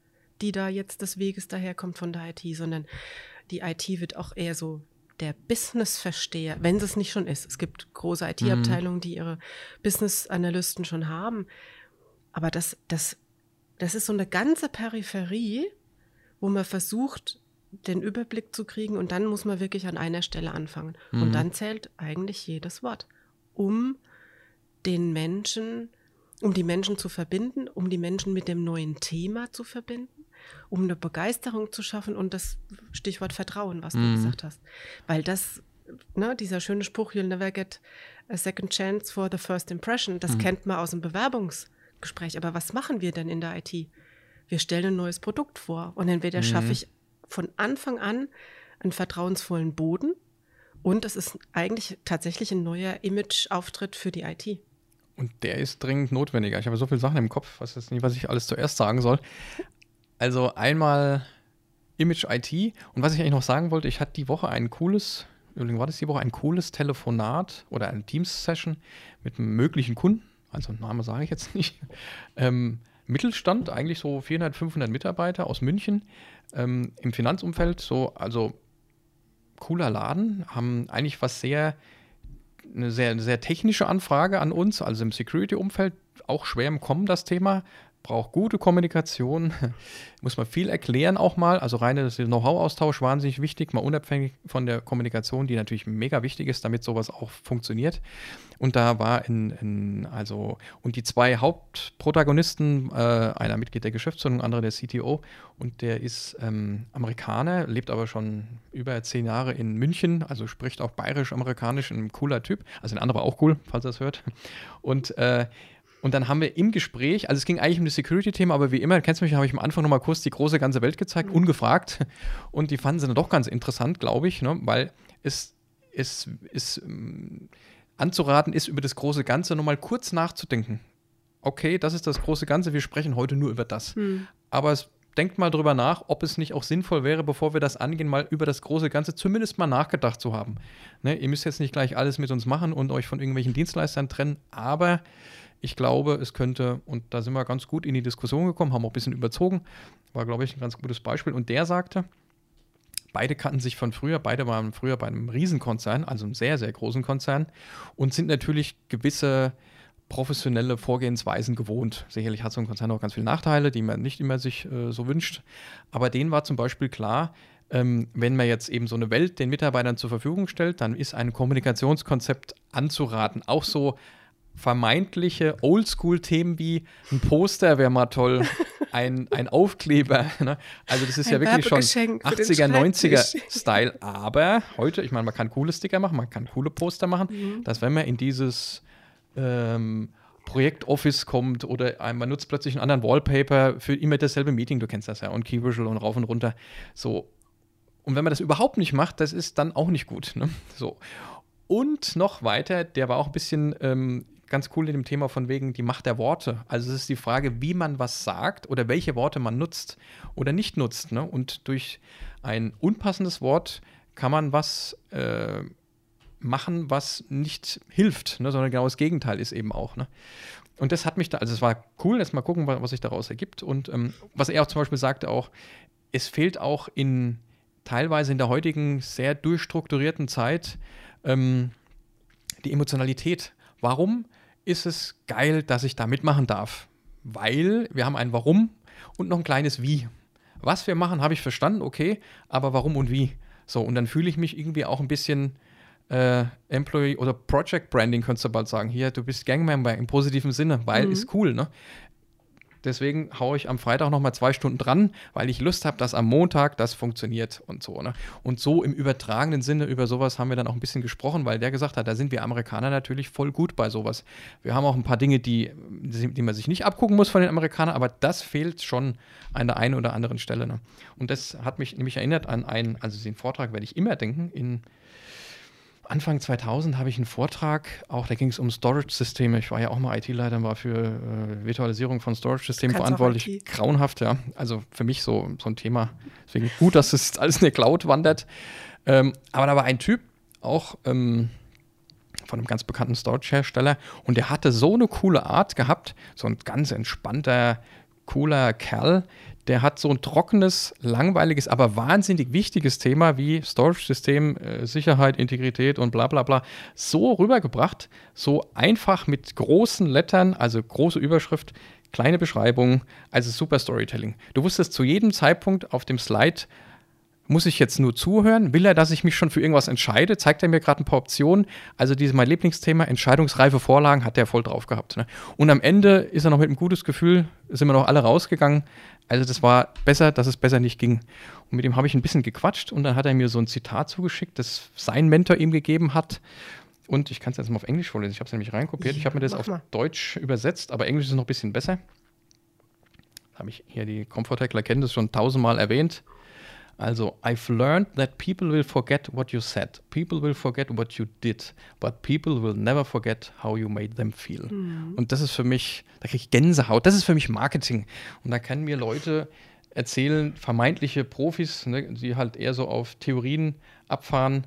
die da jetzt des Weges daherkommt von der IT, sondern die IT wird auch eher so der Business-Versteher, wenn es nicht schon ist. Es gibt große IT-Abteilungen, die ihre Business-Analysten schon haben. Aber das, das, das ist so eine ganze Peripherie, wo man versucht, den Überblick zu kriegen und dann muss man wirklich an einer Stelle anfangen. Mhm. Und dann zählt eigentlich jedes Wort, um den Menschen, um die Menschen zu verbinden, um die Menschen mit dem neuen Thema zu verbinden um eine Begeisterung zu schaffen und das Stichwort Vertrauen, was du mhm. gesagt hast. Weil das, ne, dieser schöne Spruch, you'll never get a second chance for the first impression, das mhm. kennt man aus dem Bewerbungsgespräch. Aber was machen wir denn in der IT? Wir stellen ein neues Produkt vor und entweder mhm. schaffe ich von Anfang an einen vertrauensvollen Boden und es ist eigentlich tatsächlich ein neuer Image-Auftritt für die IT. Und der ist dringend notwendiger. Ich habe so viele Sachen im Kopf, was jetzt nicht, was ich alles zuerst sagen soll. Also einmal Image IT. Und was ich eigentlich noch sagen wollte, ich hatte die Woche ein cooles, war das die Woche ein cooles Telefonat oder eine Teams-Session mit einem möglichen Kunden. Also Name sage ich jetzt nicht. Ähm, Mittelstand, eigentlich so 400, 500 Mitarbeiter aus München ähm, im Finanzumfeld. So, also cooler Laden, haben eigentlich was sehr, eine sehr, sehr technische Anfrage an uns, also im Security-Umfeld, auch schwer im Kommen das Thema braucht gute Kommunikation, muss man viel erklären auch mal. Also reine Know-how-Austausch wahnsinnig wichtig, mal unabhängig von der Kommunikation, die natürlich mega wichtig ist, damit sowas auch funktioniert. Und da war in, in also, und die zwei Hauptprotagonisten, äh, einer Mitglied der Geschäftsführung, andere der CTO, und der ist ähm, Amerikaner, lebt aber schon über zehn Jahre in München, also spricht auch bayerisch-amerikanisch, ein cooler Typ. Also ein anderer auch cool, falls er es hört. Und äh, und dann haben wir im Gespräch, also es ging eigentlich um das Security-Thema, aber wie immer, kennst du mich, habe ich am Anfang nochmal kurz die große ganze Welt gezeigt, mhm. ungefragt. Und die fanden sie dann doch ganz interessant, glaube ich, ne? weil es, es ist ähm, anzuraten ist, über das große Ganze nochmal kurz nachzudenken. Okay, das ist das große Ganze, wir sprechen heute nur über das. Mhm. Aber es denkt mal drüber nach, ob es nicht auch sinnvoll wäre, bevor wir das angehen, mal über das große Ganze zumindest mal nachgedacht zu haben. Ne? Ihr müsst jetzt nicht gleich alles mit uns machen und euch von irgendwelchen Dienstleistern trennen, aber ich glaube, es könnte, und da sind wir ganz gut in die Diskussion gekommen, haben auch ein bisschen überzogen, war, glaube ich, ein ganz gutes Beispiel. Und der sagte, beide kannten sich von früher, beide waren früher bei einem Riesenkonzern, also einem sehr, sehr großen Konzern, und sind natürlich gewisse professionelle Vorgehensweisen gewohnt. Sicherlich hat so ein Konzern auch ganz viele Nachteile, die man nicht immer sich äh, so wünscht. Aber denen war zum Beispiel klar, ähm, wenn man jetzt eben so eine Welt den Mitarbeitern zur Verfügung stellt, dann ist ein Kommunikationskonzept anzuraten. Auch so vermeintliche Oldschool-Themen wie ein Poster wäre mal toll, ein, ein Aufkleber. Ne? Also das ist ein ja wirklich schon 80er, 90er Style. Aber heute, ich meine, man kann coole Sticker machen, man kann coole Poster machen, mhm. dass wenn man in dieses ähm, Projekt-Office kommt oder man nutzt plötzlich einen anderen Wallpaper für immer dasselbe Meeting, du kennst das ja, und Key Visual und rauf und runter. So. Und wenn man das überhaupt nicht macht, das ist dann auch nicht gut. Ne? So. Und noch weiter, der war auch ein bisschen ähm, ganz cool in dem Thema von wegen die Macht der Worte. Also es ist die Frage, wie man was sagt oder welche Worte man nutzt oder nicht nutzt. Ne? Und durch ein unpassendes Wort kann man was äh, machen, was nicht hilft, ne? sondern genau das Gegenteil ist eben auch. Ne? Und das hat mich da, also es war cool, jetzt mal gucken, was, sich daraus ergibt. Und ähm, was er auch zum Beispiel sagte auch, es fehlt auch in teilweise in der heutigen sehr durchstrukturierten Zeit ähm, die Emotionalität. Warum ist es geil, dass ich da mitmachen darf? Weil wir haben ein Warum und noch ein kleines Wie. Was wir machen, habe ich verstanden, okay, aber warum und wie? So, und dann fühle ich mich irgendwie auch ein bisschen äh, Employee oder Project Branding, könntest du bald sagen. Hier, du bist Gangmember im positiven Sinne, weil mhm. ist cool, ne? Deswegen haue ich am Freitag nochmal zwei Stunden dran, weil ich Lust habe, dass am Montag das funktioniert und so. Ne? Und so im übertragenen Sinne über sowas haben wir dann auch ein bisschen gesprochen, weil der gesagt hat, da sind wir Amerikaner natürlich voll gut bei sowas. Wir haben auch ein paar Dinge, die, die man sich nicht abgucken muss von den Amerikanern, aber das fehlt schon an der einen oder anderen Stelle. Ne? Und das hat mich nämlich erinnert an einen, also den Vortrag werde ich immer denken, in Anfang 2000 habe ich einen Vortrag, auch da ging es um Storage-Systeme. Ich war ja auch mal IT-Leiter, war für äh, Virtualisierung von Storage-Systemen verantwortlich. Grauenhaft, ja. Also für mich so, so ein Thema. Deswegen gut, dass es alles in der Cloud wandert. Ähm, aber da war ein Typ, auch ähm, von einem ganz bekannten Storage-Hersteller, und der hatte so eine coole Art gehabt, so ein ganz entspannter, cooler Kerl, der hat so ein trockenes, langweiliges, aber wahnsinnig wichtiges Thema wie Storage-System, äh, Sicherheit, Integrität und bla bla bla so rübergebracht, so einfach mit großen Lettern, also große Überschrift, kleine Beschreibung, also super Storytelling. Du wusstest zu jedem Zeitpunkt auf dem Slide, muss ich jetzt nur zuhören? Will er, dass ich mich schon für irgendwas entscheide? Zeigt er mir gerade ein paar Optionen? Also dieses mein Lieblingsthema, entscheidungsreife Vorlagen, hat er voll drauf gehabt. Ne? Und am Ende ist er noch mit einem gutes Gefühl, sind wir noch alle rausgegangen. Also das war besser, dass es besser nicht ging. Und mit dem habe ich ein bisschen gequatscht und dann hat er mir so ein Zitat zugeschickt, das sein Mentor ihm gegeben hat. Und ich kann es jetzt mal auf Englisch vorlesen. Ich habe es nämlich reinkopiert. Ich habe mir das auf mal. Deutsch übersetzt, aber Englisch ist noch ein bisschen besser. Habe ich hier die Comfortecler kennen das schon tausendmal erwähnt. Also, I've learned that people will forget what you said. People will forget what you did. But people will never forget how you made them feel. Mhm. Und das ist für mich, da kriege ich Gänsehaut. Das ist für mich Marketing. Und da können mir Leute erzählen, vermeintliche Profis, ne, die halt eher so auf Theorien abfahren,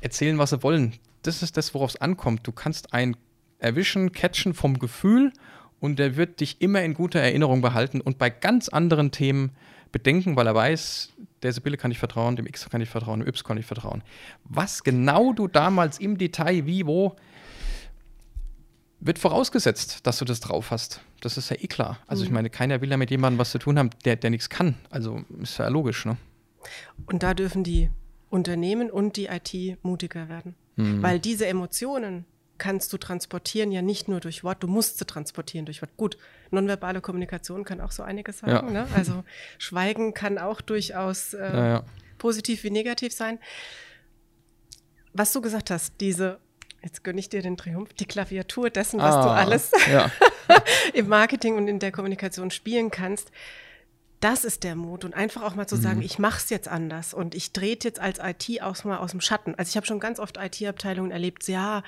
erzählen, was sie wollen. Das ist das, worauf es ankommt. Du kannst ein erwischen, catchen vom Gefühl und der wird dich immer in guter Erinnerung behalten und bei ganz anderen Themen bedenken, weil er weiß, der Sibylle kann ich vertrauen, dem X kann ich vertrauen, dem Y kann ich vertrauen. Was genau du damals im Detail, wie, wo, wird vorausgesetzt, dass du das drauf hast. Das ist ja eh klar. Also mhm. ich meine, keiner will ja mit jemandem was zu tun haben, der, der nichts kann. Also ist ja logisch, ne? Und da dürfen die Unternehmen und die IT mutiger werden. Mhm. Weil diese Emotionen, kannst du transportieren, ja nicht nur durch Wort, du musst sie transportieren durch Wort. Gut, nonverbale Kommunikation kann auch so einiges sagen. Ja. Ne? Also Schweigen kann auch durchaus äh, ja, ja. positiv wie negativ sein. Was du gesagt hast, diese, jetzt gönne ich dir den Triumph, die Klaviatur dessen, was ah, du alles im Marketing und in der Kommunikation spielen kannst, das ist der Mut und einfach auch mal zu sagen, mhm. ich mache es jetzt anders und ich drehe jetzt als IT auch mal aus dem Schatten. Also ich habe schon ganz oft IT-Abteilungen erlebt, ja,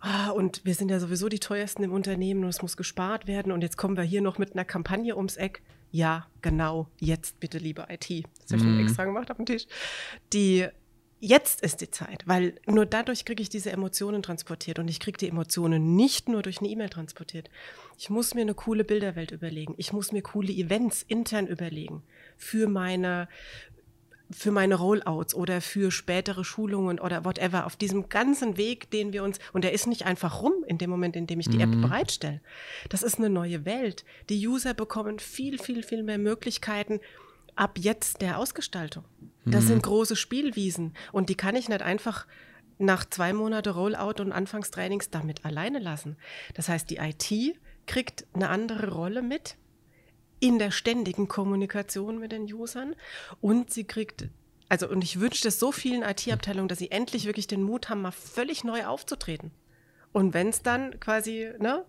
ah, und wir sind ja sowieso die teuersten im Unternehmen und es muss gespart werden und jetzt kommen wir hier noch mit einer Kampagne ums Eck. Ja, genau, jetzt bitte, liebe IT. Das habe ich mhm. extra gemacht auf dem Tisch. Die jetzt ist die Zeit, weil nur dadurch kriege ich diese Emotionen transportiert und ich kriege die Emotionen nicht nur durch eine E-Mail transportiert. Ich muss mir eine coole Bilderwelt überlegen. Ich muss mir coole Events intern überlegen für meine für meine Rollouts oder für spätere Schulungen oder whatever, auf diesem ganzen Weg, den wir uns, und der ist nicht einfach rum in dem Moment, in dem ich die mhm. App bereitstelle. Das ist eine neue Welt. Die User bekommen viel, viel, viel mehr Möglichkeiten ab jetzt der Ausgestaltung. Das mhm. sind große Spielwiesen und die kann ich nicht einfach nach zwei Monate Rollout und Anfangstrainings damit alleine lassen. Das heißt, die IT kriegt eine andere Rolle mit in der ständigen Kommunikation mit den Usern und sie kriegt also und ich wünsche das so vielen IT-Abteilungen, dass sie endlich wirklich den Mut haben, mal völlig neu aufzutreten. Und wenn es dann quasi ne,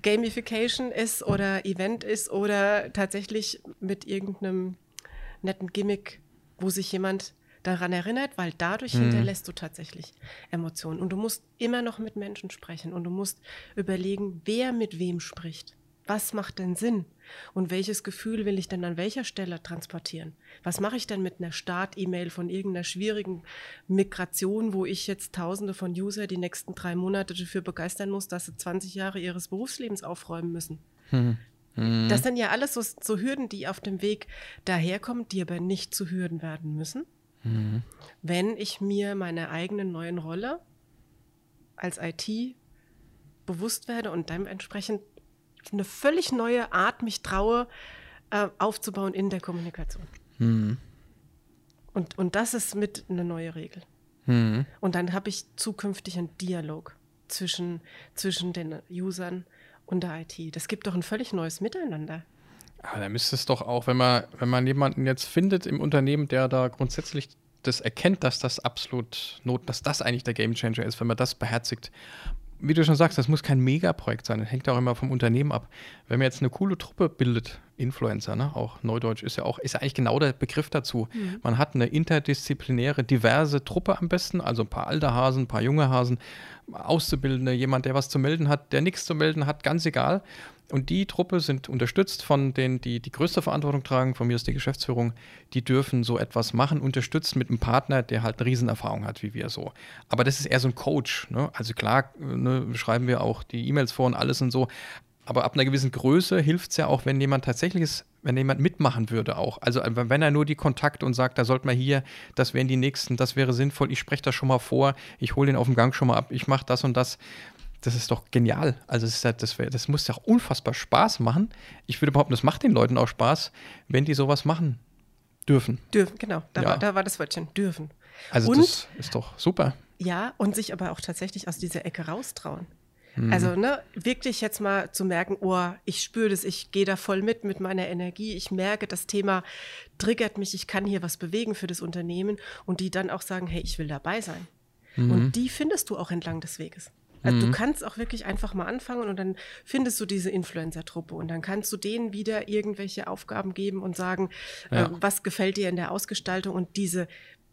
Gamification ist oder Event ist oder tatsächlich mit irgendeinem netten Gimmick, wo sich jemand daran erinnert, weil dadurch mhm. hinterlässt du tatsächlich Emotionen. Und du musst immer noch mit Menschen sprechen und du musst überlegen, wer mit wem spricht was macht denn Sinn? Und welches Gefühl will ich denn an welcher Stelle transportieren? Was mache ich denn mit einer Start-E-Mail von irgendeiner schwierigen Migration, wo ich jetzt Tausende von User die nächsten drei Monate dafür begeistern muss, dass sie 20 Jahre ihres Berufslebens aufräumen müssen? Hm. Hm. Das sind ja alles so, so, Hürden, die auf dem Weg daherkommen, die aber nicht zu Hürden werden müssen, hm. wenn ich mir meiner eigenen neuen Rolle als IT bewusst werde und dementsprechend eine völlig neue Art mich traue, äh, aufzubauen in der Kommunikation. Mhm. Und, und das ist mit eine neue Regel. Mhm. Und dann habe ich zukünftig einen Dialog zwischen, zwischen den Usern und der IT. Das gibt doch ein völlig neues Miteinander. Aber da müsste es doch auch, wenn man, wenn man jemanden jetzt findet im Unternehmen, der da grundsätzlich das erkennt, dass das absolut not, dass das eigentlich der Gamechanger ist, wenn man das beherzigt wie du schon sagst, das muss kein Megaprojekt sein. Das hängt auch immer vom Unternehmen ab. Wenn man jetzt eine coole Truppe bildet, Influencer, ne? auch Neudeutsch ist ja auch, ist ja eigentlich genau der Begriff dazu. Mhm. Man hat eine interdisziplinäre, diverse Truppe am besten, also ein paar alte Hasen, ein paar junge Hasen, Auszubildende, jemand, der was zu melden hat, der nichts zu melden hat, ganz egal. Und die Truppe sind unterstützt von denen, die die größte Verantwortung tragen. Von mir ist die Geschäftsführung. Die dürfen so etwas machen, unterstützt mit einem Partner, der halt eine Riesenerfahrung hat, wie wir so. Aber das ist eher so ein Coach. Ne? Also klar ne, schreiben wir auch die E-Mails vor und alles und so. Aber ab einer gewissen Größe hilft es ja auch, wenn jemand tatsächlich wenn jemand mitmachen würde auch. Also äh, wenn er nur die Kontakte und sagt, da sollte man hier, das wären die nächsten, das wäre sinnvoll, ich spreche das schon mal vor, ich hole den auf dem Gang schon mal ab, ich mache das und das das ist doch genial. Also das, halt, das, das muss ja auch unfassbar Spaß machen. Ich würde behaupten, das macht den Leuten auch Spaß, wenn die sowas machen dürfen. Dürfen, genau. Da, ja. war, da war das Wörtchen, dürfen. Also und, das ist doch super. Ja, und sich aber auch tatsächlich aus dieser Ecke raustrauen. Mhm. Also ne, wirklich jetzt mal zu merken, oh, ich spüre das, ich gehe da voll mit mit meiner Energie, ich merke, das Thema triggert mich, ich kann hier was bewegen für das Unternehmen und die dann auch sagen, hey, ich will dabei sein. Mhm. Und die findest du auch entlang des Weges. Also mhm. du kannst auch wirklich einfach mal anfangen und dann findest du diese Influencer-Truppe und dann kannst du denen wieder irgendwelche Aufgaben geben und sagen, ja. äh, was gefällt dir in der Ausgestaltung und diese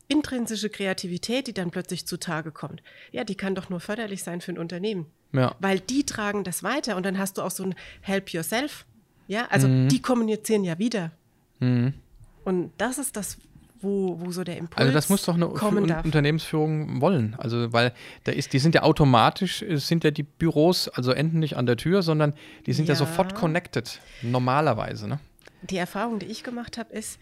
intrinsische Kreativität, die dann plötzlich zutage kommt, ja, die kann doch nur förderlich sein für ein Unternehmen. Ja. Weil die tragen das weiter und dann hast du auch so ein Help Yourself. Ja, also mhm. die kommunizieren ja wieder. Mhm. Und das ist das, wo, wo so der Impuls Also das muss doch eine Un Unternehmensführung wollen. Also weil da ist, die sind ja automatisch, sind ja die Büros, also enden nicht an der Tür, sondern die sind ja, ja sofort connected, normalerweise. Ne? Die Erfahrung, die ich gemacht habe, ist,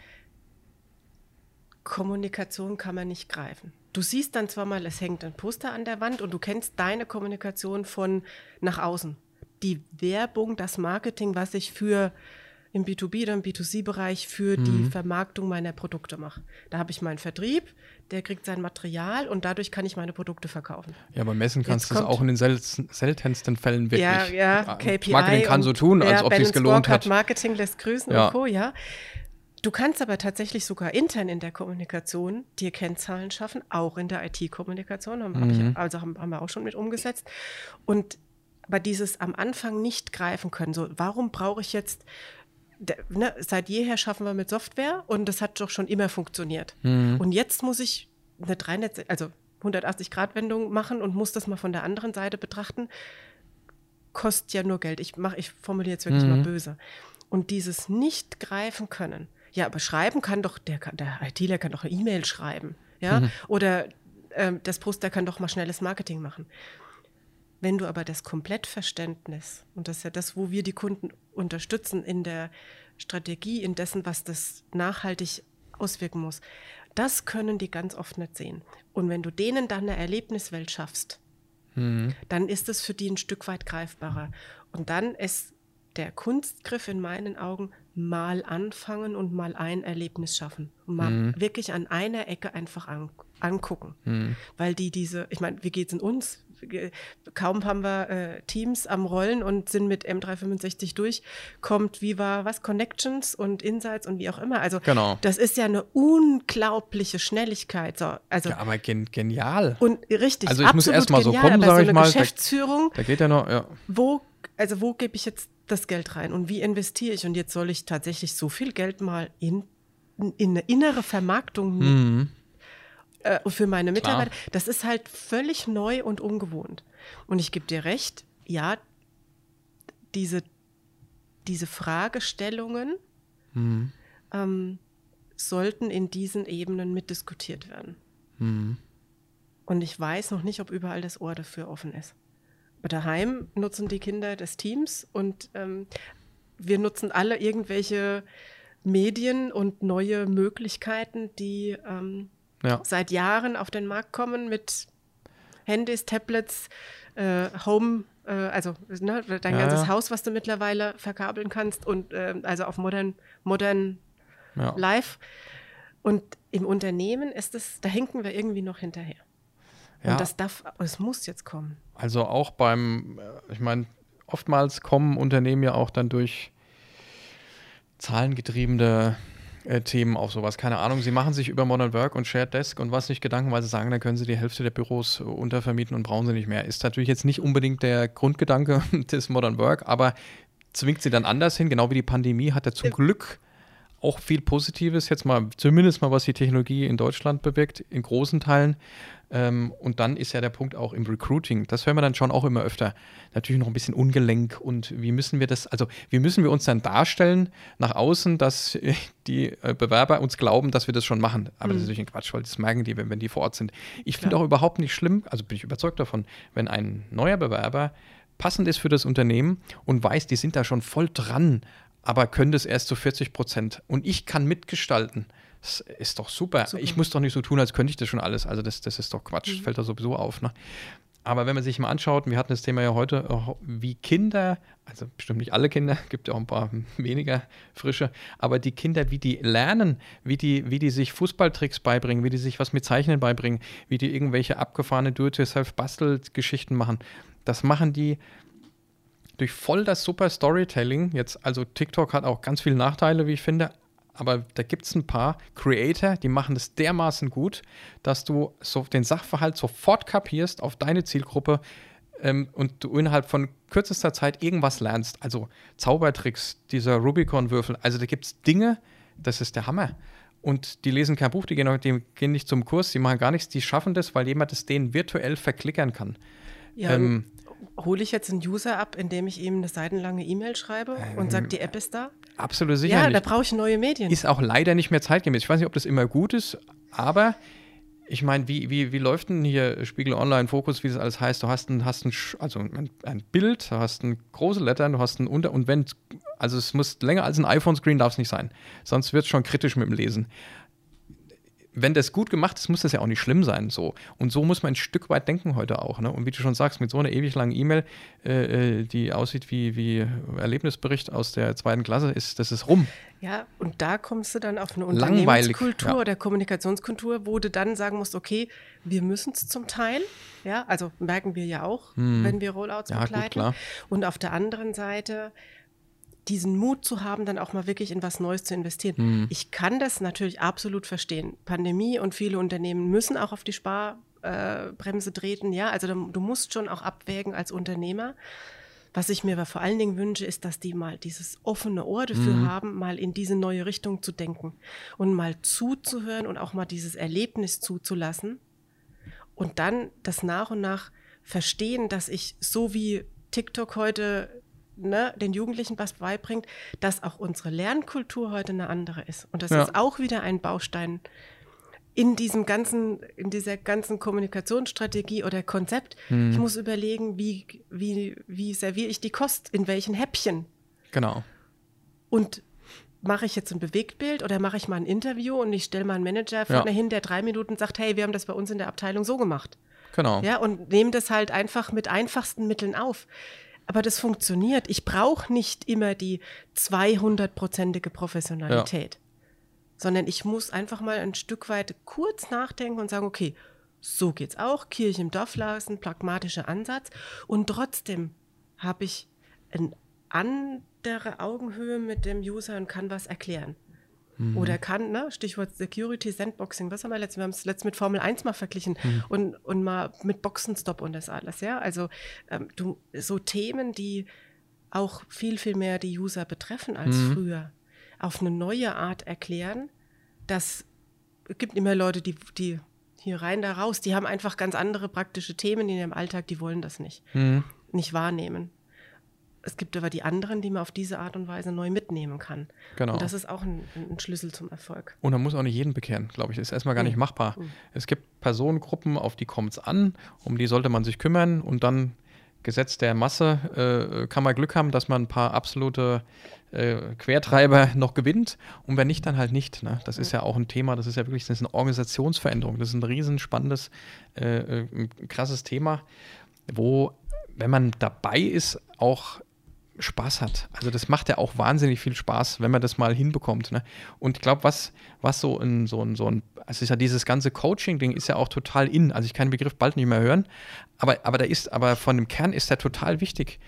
Kommunikation kann man nicht greifen. Du siehst dann zwar mal, es hängt ein Poster an der Wand und du kennst deine Kommunikation von nach außen. Die Werbung, das Marketing, was ich für im B2B oder im B2C-Bereich für mhm. die Vermarktung meiner Produkte mache. Da habe ich meinen Vertrieb, der kriegt sein Material und dadurch kann ich meine Produkte verkaufen. Ja, aber messen kannst du es auch in den sel seltensten Fällen wirklich. Ja, ja, KPI. Marketing kann so tun, als ja, ob es gelohnt hat. Marketing lässt grüßen ja. und Co., ja. Du kannst aber tatsächlich sogar intern in der Kommunikation dir Kennzahlen schaffen, auch in der IT-Kommunikation, mhm. also haben, haben wir auch schon mit umgesetzt. Und aber dieses am Anfang nicht greifen können, so warum brauche ich jetzt ne, seit jeher schaffen wir mit Software und das hat doch schon immer funktioniert. Mhm. Und jetzt muss ich eine 300, also 180-Grad-Wendung machen und muss das mal von der anderen Seite betrachten. Kostet ja nur Geld. Ich mache, ich formuliere jetzt wirklich mhm. mal böse. Und dieses nicht greifen können. Ja, aber schreiben kann doch, der, der ITler kann doch eine E-Mail schreiben. Ja, mhm. oder äh, das Poster kann doch mal schnelles Marketing machen. Wenn du aber das Komplettverständnis, und das ist ja das, wo wir die Kunden unterstützen in der Strategie, in dessen, was das nachhaltig auswirken muss, das können die ganz oft nicht sehen. Und wenn du denen dann eine Erlebniswelt schaffst, mhm. dann ist es für die ein Stück weit greifbarer. Und dann ist der Kunstgriff in meinen Augen mal anfangen und mal ein Erlebnis schaffen. Und mal mhm. wirklich an einer Ecke einfach an, angucken. Mhm. Weil die diese, ich meine, wie geht es in uns? Kaum haben wir äh, Teams am Rollen und sind mit M365 durch, kommt wie war was, Connections und Insights und wie auch immer. Also genau. das ist ja eine unglaubliche Schnelligkeit. So, also, ja, aber gen genial. Und richtig, also ich muss erst mal so kommen, sage so ich mal. Geschäftsführung, da, da geht ja noch, ja. Wo, also wo gebe ich jetzt das Geld rein und wie investiere ich? Und jetzt soll ich tatsächlich so viel Geld mal in, in eine innere Vermarktung mhm äh, für meine Mitarbeiter. Klar. Das ist halt völlig neu und ungewohnt. Und ich gebe dir recht, ja, diese diese Fragestellungen Mhm. ähm, sollten in diesen Ebenen mitdiskutiert werden. Mhm. Und ich weiß noch nicht, ob überall das Ohr dafür offen ist. Aber daheim nutzen die Kinder des Teams und ähm, wir nutzen alle irgendwelche Medien und neue Möglichkeiten, die ähm, Ja. seit Jahren auf den Markt kommen mit Handys, Tablets, äh, Home, äh, also ne, dein Ja, ganzes ja. Haus, was du mittlerweile verkabeln kannst und ähm, also auf modern, modern Ja. live. Und im Unternehmen ist es, da hinken wir irgendwie noch hinterher. Und das darf, es muss jetzt kommen. Also auch beim, äh, ich meine, oftmals kommen Unternehmen ja auch dann durch zahlengetriebene äh, Themen auf sowas. Keine Ahnung, sie machen sich über Modern Work und Shared Desk und was nicht Gedanken, weil sie sagen, dann können sie die Hälfte der Büros äh, untervermieten und brauchen sie nicht mehr. Ist natürlich jetzt nicht unbedingt der Grundgedanke des Modern Work, aber zwingt sie dann anders hin. Genau wie die Pandemie hat er zum Glück auch viel Positives, jetzt mal zumindest mal, was die Technologie in Deutschland bewirkt, in großen Teilen. Ähm, und dann ist ja der Punkt auch im Recruiting. Das hören wir dann schon auch immer öfter. Natürlich noch ein bisschen ungelenk und wie müssen wir das, also wie müssen wir uns dann darstellen nach außen, dass die äh, Bewerber uns glauben, dass wir das schon machen. Aber das ist natürlich ein Quatsch, weil das merken die, wenn, wenn die vor Ort sind. Ich finde auch überhaupt nicht schlimm, also bin ich überzeugt davon, wenn ein neuer Bewerber passend ist für das Unternehmen und weiß, die sind da schon voll dran, aber können das erst zu 40 Prozent. Und ich kann mitgestalten. Das ist doch super. Super. Ich muss doch nicht so tun, als könnte ich das schon alles. Also das, das ist doch Quatsch. Das fällt da sowieso auf. Ne? Aber wenn man sich mal anschaut, wir hatten das Thema ja heute, wie Kinder, also bestimmt nicht alle Kinder, gibt ja auch ein paar weniger frische, aber die Kinder, wie die lernen, wie die, wie die sich Fußballtricks beibringen, wie die sich was mit Zeichnen beibringen, wie die irgendwelche abgefahrene Do-it-yourself-Bastelgeschichten machen, das machen die durch voll das super Storytelling. Jetzt, also TikTok hat auch ganz viele Nachteile, wie ich finde, aber da gibt es ein paar Creator, die machen das dermaßen gut, dass du so den Sachverhalt sofort kapierst auf deine Zielgruppe ähm, und du innerhalb von kürzester Zeit irgendwas lernst. Also Zaubertricks, dieser Rubicon-Würfel. Also da gibt es Dinge, das ist der Hammer. Und die lesen kein Buch, die gehen, die gehen nicht zum Kurs, die machen gar nichts, die schaffen das, weil jemand es denen virtuell verklickern kann. Ja, Ähm, hole ich jetzt einen User ab, indem ich ihm eine seitenlange E-Mail schreibe und sage, die App ist da? Absolut Ja, sicherlich. da brauche ich neue Medien. ist auch leider nicht mehr zeitgemäß. Ich weiß nicht, ob das immer gut ist, aber ich meine, wie, wie, wie läuft denn hier Spiegel Online Fokus, wie das alles heißt? Du hast ein, hast ein, also ein, ein Bild, du hast ein große Lettern, du hast ein Unter- und wenn, also es muss länger als ein iPhone-Screen darf es nicht sein. Sonst wird es schon kritisch mit dem Lesen. Wenn das gut gemacht ist, muss das ja auch nicht schlimm sein. So. Und so muss man ein Stück weit denken heute auch. Ne? Und wie du schon sagst, mit so einer ewig langen E-Mail, äh, äh, die aussieht wie, wie Erlebnisbericht aus der zweiten Klasse, ist das ist rum. Ja, und da kommst du dann auf eine Unternehmenskultur ja. oder Kommunikationskultur, wo du dann sagen musst, okay, wir müssen es zum Teil, ja, also merken wir ja auch, wenn wir Rollouts Hm. Ja, gut, begleiten. klar. Und auf der anderen Seite diesen Mut zu haben, dann auch mal wirklich in was Neues zu investieren. Hm. Ich kann das natürlich absolut verstehen. Pandemie und viele Unternehmen müssen auch auf die Sparbremse treten, ja, also du, du musst schon auch abwägen als Unternehmer. Was ich mir aber vor allen Dingen wünsche, ist, dass die mal dieses offene Ohr dafür Mhm. haben, mal in diese neue Richtung zu denken und mal zuzuhören und auch mal dieses Erlebnis zuzulassen und dann das nach und nach verstehen, dass ich so wie TikTok heute ne, den Jugendlichen was beibringt, dass auch unsere Lernkultur heute eine andere ist. Und das Ja. ist auch wieder ein Baustein in diesem ganzen, in dieser ganzen Kommunikationsstrategie oder Konzept. Mhm. Ich muss überlegen, wie, wie, wie serviere ich die Kost, in welchen Häppchen. Genau. Und mache ich jetzt ein Bewegtbild oder mache ich mal ein Interview und ich stelle mal einen Manager vorne hin, der drei Minuten sagt, hey, wir haben das bei uns in der Abteilung so gemacht. Genau. Ja, und nehme das halt einfach mit einfachsten Mitteln auf. Aber das funktioniert. Ich brauche nicht immer die 200-prozentige Professionalität, sondern ich muss einfach mal ein Stück weit kurz nachdenken und sagen, okay, so geht's auch, Kirche im Dorf lassen, pragmatischer Ansatz. Und trotzdem habe ich eine andere Augenhöhe mit dem User und kann was erklären. Oder kann, ne, Stichwort Security, Sandboxing, was haben wir letztens? Wir haben es letztens mit Formel 1 mal verglichen und, und mal mit Boxenstopp und das alles, ja. Also ähm, du, so Themen, die auch viel, viel mehr die User betreffen als früher, auf eine neue Art erklären, das es gibt immer Leute, die, die hier rein, da raus, die haben einfach ganz andere praktische Themen in ihrem Alltag, die wollen das nicht, Mhm. nicht wahrnehmen. Es gibt aber die anderen, die man auf diese Art und Weise neu mitnehmen kann. Genau. Und das ist auch ein, ein Schlüssel zum Erfolg. Und man muss auch nicht jeden bekehren, glaube ich. Das ist erstmal gar nicht machbar. Mhm. Es gibt Personengruppen, auf die kommt es an, um die sollte man sich kümmern und dann Gesetz der Masse äh, kann man Glück haben, dass man ein paar absolute äh, Quertreiber noch gewinnt und wenn nicht, dann halt nicht. Ne? Das ist ja auch ein Thema, das ist ja wirklich das ist eine Organisationsveränderung. Das ist ein riesenspannendes, äh, äh krasses Thema, wo, wenn man dabei ist, auch Spaß hat. Also das macht ja auch wahnsinnig viel Spaß, wenn man das mal hinbekommt. Ne? Und ich glaube, was, was so ein, so ein, so ein, es ist ja dieses ganze Coaching-Ding ist ja auch total in. Also ich kann den Begriff bald nicht mehr hören, aber, aber da ist, aber von dem Kern ist der total wichtig.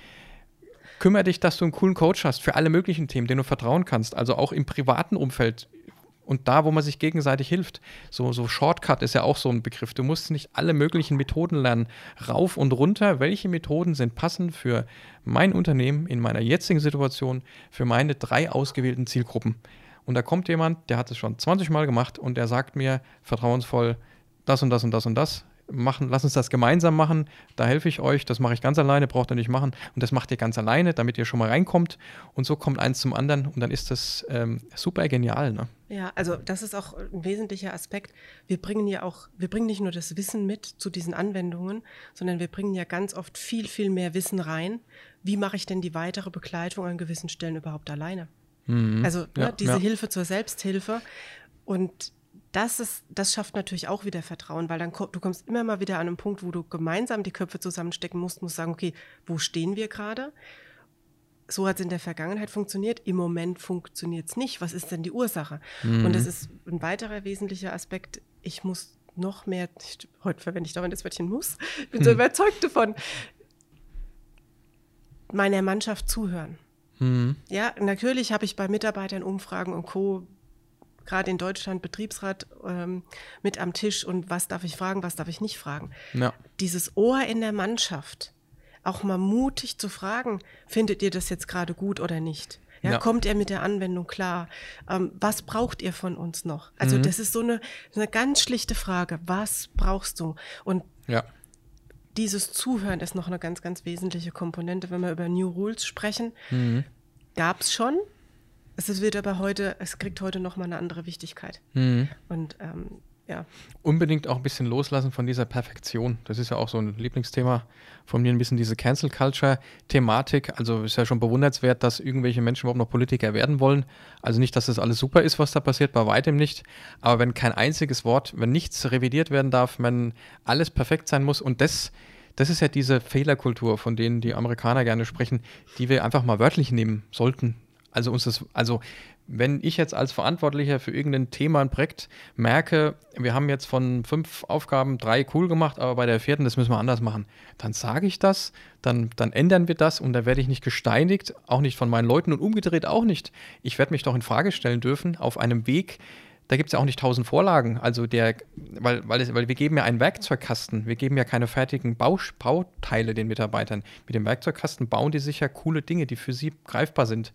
Kümmere dich, dass du einen coolen Coach hast für alle möglichen Themen, denen du vertrauen kannst. Also auch im privaten Umfeld und da, wo man sich gegenseitig hilft. So, so Shortcut ist ja auch so ein Begriff. Du musst nicht alle möglichen Methoden lernen, rauf und runter. Welche Methoden sind passend für mein Unternehmen in meiner jetzigen Situation, für meine drei ausgewählten Zielgruppen? Und da kommt jemand, der hat es schon 20 Mal gemacht und der sagt mir vertrauensvoll, das und das und das und das machen, lass uns das gemeinsam machen, da helfe ich euch, das mache ich ganz alleine, braucht ihr nicht machen und das macht ihr ganz alleine, damit ihr schon mal reinkommt und so kommt eins zum anderen und dann ist das ähm, super genial. Ne? Ja, also das ist auch ein wesentlicher Aspekt. Wir bringen ja auch, wir bringen nicht nur das Wissen mit zu diesen Anwendungen, sondern wir bringen ja ganz oft viel, viel mehr Wissen rein. Wie mache ich denn die weitere Begleitung an gewissen Stellen überhaupt alleine? Mhm. Also ne, ja, diese ja. Hilfe zur Selbsthilfe und das, ist, das schafft natürlich auch wieder Vertrauen, weil dann du kommst immer mal wieder an einen Punkt, wo du gemeinsam die Köpfe zusammenstecken musst, musst sagen, okay, wo stehen wir gerade? So hat es in der Vergangenheit funktioniert, im Moment funktioniert es nicht. Was ist denn die Ursache? Mhm. Und das ist ein weiterer wesentlicher Aspekt. Ich muss noch mehr, ich, heute verwende ich dauernd das Wörtchen muss, ich bin so mhm. überzeugt davon, meiner Mannschaft zuhören. Mhm. Ja, natürlich habe ich bei Mitarbeitern Umfragen und Co gerade in Deutschland Betriebsrat ähm, mit am Tisch und was darf ich fragen, was darf ich nicht fragen. Ja. Dieses Ohr in der Mannschaft, auch mal mutig zu fragen, findet ihr das jetzt gerade gut oder nicht? Ja, ja. Kommt er mit der Anwendung klar? Ähm, was braucht ihr von uns noch? Also mhm. das ist so eine, eine ganz schlichte Frage. Was brauchst du? Und ja. dieses Zuhören ist noch eine ganz, ganz wesentliche Komponente, wenn wir über New Rules sprechen. Mhm. Gab es schon, es wird aber heute, es kriegt heute nochmal eine andere Wichtigkeit. Mhm. Und ähm, ja. Unbedingt auch ein bisschen loslassen von dieser Perfektion. Das ist ja auch so ein Lieblingsthema von mir, ein bisschen diese Cancel Culture-Thematik. Also ist ja schon bewundernswert, dass irgendwelche Menschen überhaupt noch Politiker werden wollen. Also nicht, dass das alles super ist, was da passiert, bei weitem nicht. Aber wenn kein einziges Wort, wenn nichts revidiert werden darf, wenn alles perfekt sein muss und das das ist ja diese Fehlerkultur, von denen die Amerikaner gerne sprechen, die wir einfach mal wörtlich nehmen sollten. Also uns das, also wenn ich jetzt als Verantwortlicher für irgendein Thema, ein Projekt merke, wir haben jetzt von fünf Aufgaben drei cool gemacht, aber bei der vierten, das müssen wir anders machen, dann sage ich das, dann, dann ändern wir das und da werde ich nicht gesteinigt, auch nicht von meinen Leuten und umgedreht auch nicht. Ich werde mich doch in Frage stellen dürfen auf einem Weg, da gibt es ja auch nicht tausend Vorlagen. Also der, weil, weil, es, weil wir geben ja einen Werkzeugkasten, wir geben ja keine fertigen Bauteile den Mitarbeitern. Mit dem Werkzeugkasten bauen die sicher coole Dinge, die für sie greifbar sind.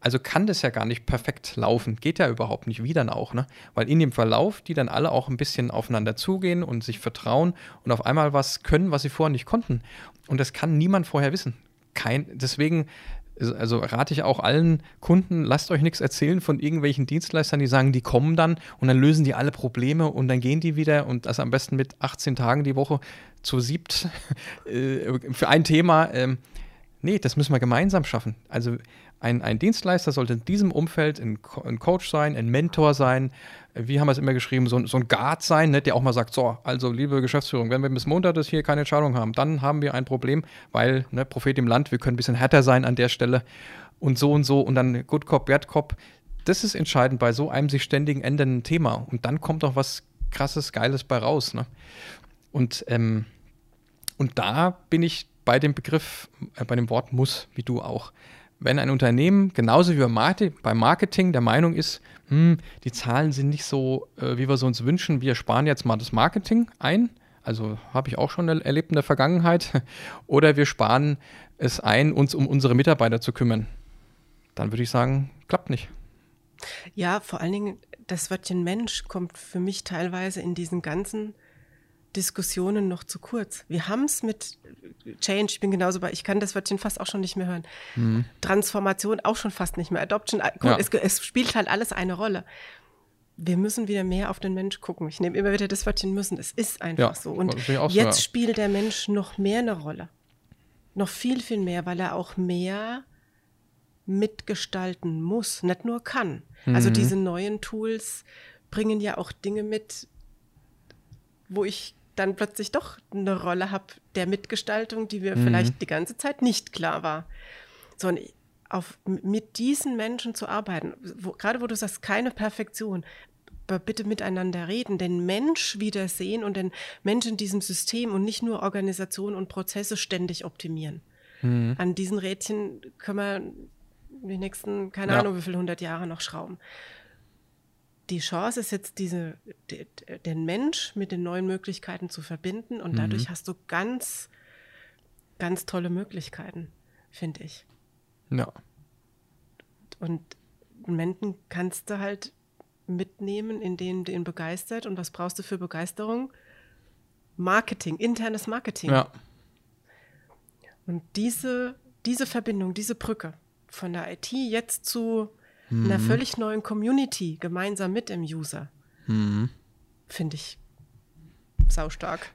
Also kann das ja gar nicht perfekt laufen. Geht ja überhaupt nicht, wie dann auch, ne? Weil in dem Verlauf die dann alle auch ein bisschen aufeinander zugehen und sich vertrauen und auf einmal was können, was sie vorher nicht konnten. Und das kann niemand vorher wissen. Kein, deswegen also rate ich auch allen Kunden, lasst euch nichts erzählen von irgendwelchen Dienstleistern, die sagen, die kommen dann und dann lösen die alle Probleme und dann gehen die wieder und das am besten mit 18 Tagen die Woche zu siebt äh, für ein Thema. Ähm, nee, das müssen wir gemeinsam schaffen. Also ein, ein Dienstleister sollte in diesem Umfeld ein, ein, Coach sein, ein Mentor sein, wie haben wir es immer geschrieben, so, so ein Guard sein, ne, der auch mal sagt, so, also liebe Geschäftsführung, wenn wir bis Montag das hier keine Entscheidung haben, dann haben wir ein Problem, weil, ne, Prophet im Land, wir können ein bisschen härter sein an der Stelle und so und so und dann Good Cop, Bad Cop. Das ist entscheidend bei so einem sich ständig ändernden Thema und dann kommt auch was krasses, geiles bei raus. Ne? Und, ähm, und da bin ich bei dem Begriff, äh, bei dem Wort muss, wie du auch wenn ein Unternehmen genauso wie beim Marketing der Meinung ist, hm, die Zahlen sind nicht so, äh, wie wir es uns wünschen, wir sparen jetzt mal das Marketing ein, also habe ich auch schon erlebt in der Vergangenheit, oder wir sparen es ein, uns um unsere Mitarbeiter zu kümmern, dann würde ich sagen, klappt nicht. Ja, vor allen Dingen das Wörtchen Mensch kommt für mich teilweise in diesen ganzen Diskussionen noch zu kurz. Wir haben es mit Change, ich bin genauso bei, ich kann das Wörtchen fast auch schon nicht mehr hören. Mhm. Transformation auch schon fast nicht mehr. Adoption, äh, gut, ja. es, es, spielt halt alles eine Rolle. Wir müssen wieder mehr auf den Mensch gucken. Ich nehme immer wieder das Wörtchen müssen. Es ist einfach ja, so. Und jetzt so, ja. spielt der Mensch noch mehr eine Rolle. Noch viel, viel mehr, weil er auch mehr mitgestalten muss, nicht nur kann. Also mhm. Also diese neuen Tools bringen ja auch Dinge mit, wo ich dann plötzlich doch eine Rolle habe der Mitgestaltung, die mir mhm. vielleicht die ganze Zeit nicht klar war. So, und auf, mit diesen Menschen zu arbeiten, wo, gerade wo du sagst, keine Perfektion, aber bitte miteinander reden, den Mensch wiedersehen und den Mensch in diesem System und nicht nur Organisation und Prozesse ständig optimieren. Mhm. An diesen Rädchen können wir die nächsten, keine ja. Ahnung, wie viele hundert Jahre noch schrauben die Chance ist jetzt, diese, de, den Mensch mit den neuen Möglichkeiten zu verbinden und mhm. dadurch hast du ganz, ganz tolle Möglichkeiten, finde ich. Ja. Und Menschen kannst du halt mitnehmen, in denen du ihn begeistert. Und was brauchst du für Begeisterung? Marketing, internes Marketing. Ja. Und diese, diese Verbindung, diese Brücke von der IT jetzt zu mhm. einer völlig neuen Community gemeinsam mit dem User. Mhm. Finde ich saustark.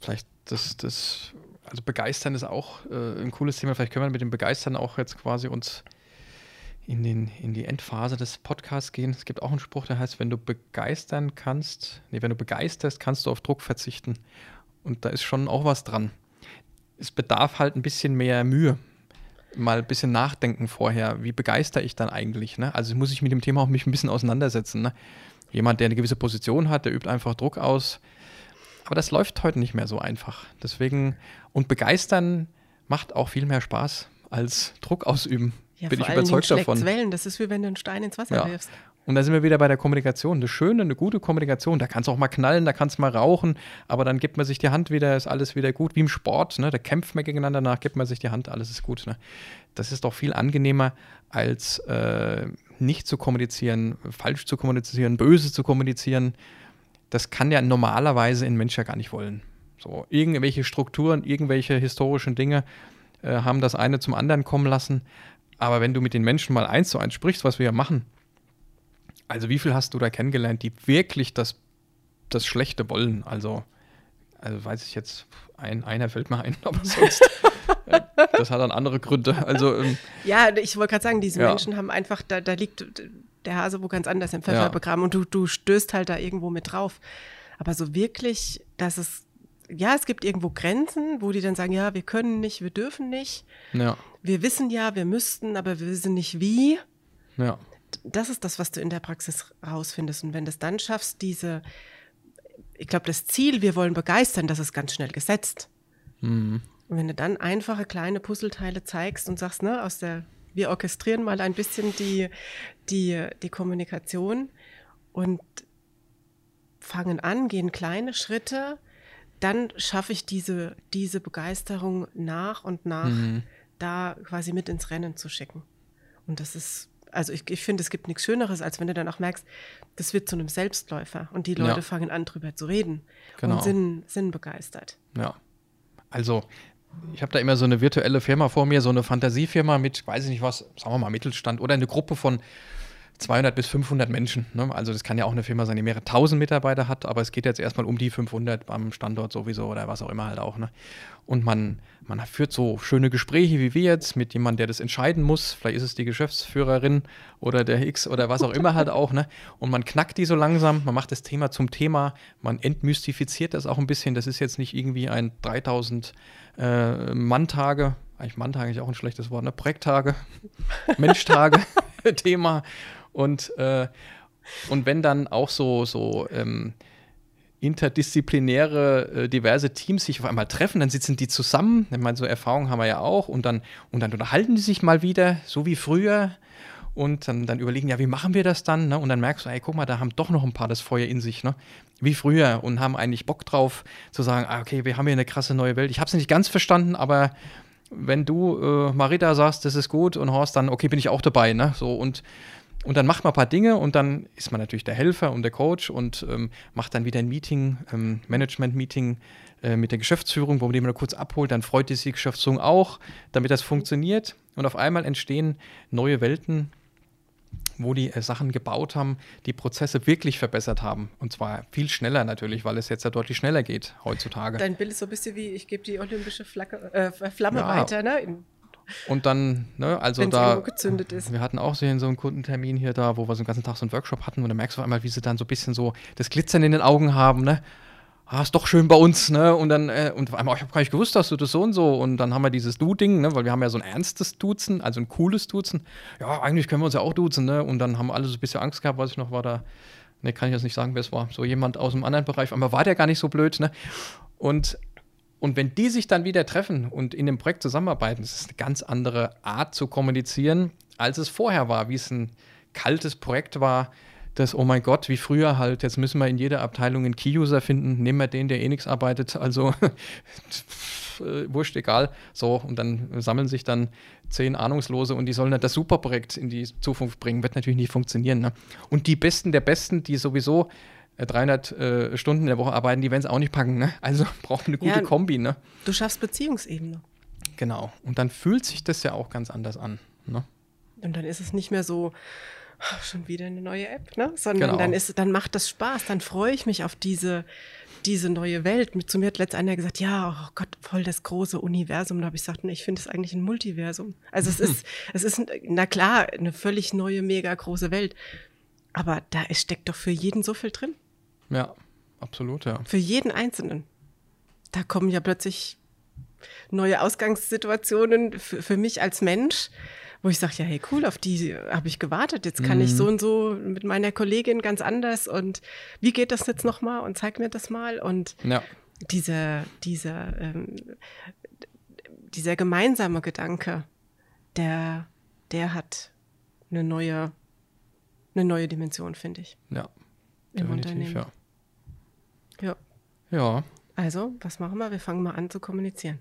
Vielleicht das, das, also begeistern ist auch äh, ein cooles Thema. Vielleicht können wir mit dem Begeistern auch jetzt quasi uns in, den, in die Endphase des Podcasts gehen. Es gibt auch einen Spruch, der heißt, wenn du begeistern kannst, nee, wenn du begeisterst, kannst du auf Druck verzichten. Und da ist schon auch was dran. Es bedarf halt ein bisschen mehr Mühe mal ein bisschen nachdenken vorher, wie begeister ich dann eigentlich. Ne? Also muss ich mit dem Thema auch mich ein bisschen auseinandersetzen. Ne? Jemand, der eine gewisse Position hat, der übt einfach Druck aus. Aber das läuft heute nicht mehr so einfach. Deswegen, und begeistern macht auch viel mehr Spaß als Druck ausüben. Ja, bin ich überzeugt davon. Wellen. Das ist wie wenn du einen Stein ins Wasser ja. wirfst. Und da sind wir wieder bei der Kommunikation. Eine schöne, eine gute Kommunikation. Da kann es auch mal knallen, da kann es mal rauchen, aber dann gibt man sich die Hand wieder, ist alles wieder gut. Wie im Sport, ne? da kämpft man gegeneinander nach, gibt man sich die Hand, alles ist gut. Ne? Das ist doch viel angenehmer, als äh, nicht zu kommunizieren, falsch zu kommunizieren, böse zu kommunizieren. Das kann ja normalerweise ein Mensch ja gar nicht wollen. So, irgendwelche Strukturen, irgendwelche historischen Dinge äh, haben das eine zum anderen kommen lassen. Aber wenn du mit den Menschen mal eins zu eins sprichst, was wir ja machen, also wie viel hast du da kennengelernt, die wirklich das, das Schlechte wollen? Also, also weiß ich jetzt, ein, einer fällt mir ein, aber sonst, äh, das hat dann andere Gründe. Also, ähm, ja, ich wollte gerade sagen, diese ja. Menschen haben einfach, da, da liegt der Hase wo ganz anders im Pfeffer ja. begraben und du, du stößt halt da irgendwo mit drauf. Aber so wirklich, dass es, ja, es gibt irgendwo Grenzen, wo die dann sagen, ja, wir können nicht, wir dürfen nicht. Ja. Wir wissen ja, wir müssten, aber wir wissen nicht wie. Ja das ist das, was du in der Praxis rausfindest. Und wenn du es dann schaffst, diese, ich glaube, das Ziel, wir wollen begeistern, das ist ganz schnell gesetzt. Mhm. Und wenn du dann einfache kleine Puzzleteile zeigst und sagst, ne, aus der, wir orchestrieren mal ein bisschen die, die, die Kommunikation und fangen an, gehen kleine Schritte, dann schaffe ich diese, diese Begeisterung nach und nach mhm. da quasi mit ins Rennen zu schicken. Und das ist also ich, ich finde, es gibt nichts Schöneres, als wenn du dann auch merkst, das wird zu einem Selbstläufer und die Leute ja. fangen an, drüber zu reden genau. und sind, sind begeistert. Ja. Also, ich habe da immer so eine virtuelle Firma vor mir, so eine Fantasiefirma mit, weiß ich nicht was, sagen wir mal Mittelstand oder eine Gruppe von 200 bis 500 Menschen. Ne? Also das kann ja auch eine Firma sein, die mehrere tausend Mitarbeiter hat, aber es geht jetzt erstmal um die 500 beim Standort sowieso oder was auch immer halt auch. Ne? Und man, man führt so schöne Gespräche wie wir jetzt mit jemandem, der das entscheiden muss. Vielleicht ist es die Geschäftsführerin oder der X oder was auch immer halt auch. Ne? Und man knackt die so langsam, man macht das Thema zum Thema, man entmystifiziert das auch ein bisschen. Das ist jetzt nicht irgendwie ein 3000 äh, Manntage, eigentlich Manntage ist auch ein schlechtes Wort, ne? Projekttage, Menschtage Thema und, äh, und wenn dann auch so, so ähm, interdisziplinäre, äh, diverse Teams sich auf einmal treffen, dann sitzen die zusammen. Ich meine, so Erfahrungen haben wir ja auch und dann, und dann unterhalten die sich mal wieder, so wie früher. Und dann, dann überlegen, ja, wie machen wir das dann? Ne? Und dann merkst du, ey, guck mal, da haben doch noch ein paar das Feuer in sich, ne? Wie früher und haben eigentlich Bock drauf zu sagen, ah, okay, wir haben hier eine krasse neue Welt. Ich habe es nicht ganz verstanden, aber wenn du, äh, Marita, sagst, das ist gut und Horst, dann, okay, bin ich auch dabei, ne? So und und dann macht man ein paar Dinge und dann ist man natürlich der Helfer und der Coach und ähm, macht dann wieder ein Meeting, ähm, Management-Meeting äh, mit der Geschäftsführung, wo man den kurz abholt. Dann freut sich die Geschäftsführung auch, damit das funktioniert. Und auf einmal entstehen neue Welten, wo die äh, Sachen gebaut haben, die Prozesse wirklich verbessert haben. Und zwar viel schneller natürlich, weil es jetzt ja deutlich schneller geht heutzutage. Dein Bild ist so ein bisschen wie, ich gebe die olympische Flagge, äh, Flamme ja. weiter, ne? Und dann, ne, also Wenn's da. gezündet ist. Wir hatten auch so einen Kundentermin hier da, wo wir so einen ganzen Tag so einen Workshop hatten und dann merkst du einmal, wie sie dann so ein bisschen so das Glitzern in den Augen haben, ne? Ah, ist doch schön bei uns, ne? Und dann, äh, und einmal, ich habe gar nicht gewusst, dass du das so und so. Und dann haben wir dieses Du-Ding, ne? Weil wir haben ja so ein ernstes Duzen, also ein cooles Duzen. Ja, eigentlich können wir uns ja auch duzen, ne? Und dann haben alle so ein bisschen Angst gehabt, weiß ich noch, war da, ne, kann ich jetzt nicht sagen, wer es war. So jemand aus einem anderen Bereich, aber war der gar nicht so blöd, ne? Und und wenn die sich dann wieder treffen und in dem Projekt zusammenarbeiten, ist eine ganz andere Art zu kommunizieren, als es vorher war, wie es ein kaltes Projekt war, das, oh mein Gott, wie früher halt, jetzt müssen wir in jeder Abteilung einen Key-User finden, nehmen wir den, der eh nichts arbeitet, also wurscht, egal. So, und dann sammeln sich dann zehn Ahnungslose und die sollen dann das Superprojekt in die Zukunft bringen. Wird natürlich nicht funktionieren. Ne? Und die Besten der Besten, die sowieso 300 äh, Stunden in der Woche arbeiten, die werden es auch nicht packen. Ne? Also brauchen eine gute ja, Kombi. Ne? Du schaffst Beziehungsebene. Genau. Und dann fühlt sich das ja auch ganz anders an. Ne? Und dann ist es nicht mehr so, oh, schon wieder eine neue App, ne? sondern genau. dann, ist, dann macht das Spaß. Dann freue ich mich auf diese, diese neue Welt. Zu mir hat letztens einer gesagt, ja, oh Gott, voll das große Universum. Da habe ich gesagt, nee, ich finde es eigentlich ein Multiversum. Also es ist, es ist, na klar, eine völlig neue, mega große Welt. Aber da steckt doch für jeden so viel drin. Ja, absolut, ja. Für jeden Einzelnen. Da kommen ja plötzlich neue Ausgangssituationen für, für mich als Mensch, wo ich sage, ja, hey, cool, auf die habe ich gewartet. Jetzt kann mhm. ich so und so mit meiner Kollegin ganz anders und wie geht das jetzt nochmal und zeig mir das mal. Und ja. dieser, dieser, ähm, dieser gemeinsame Gedanke, der, der hat eine neue, eine neue Dimension, finde ich. Ja. Im definitiv, Unternehmen. Ja. Ja. Ja. Also, was machen wir? Wir fangen mal an zu kommunizieren.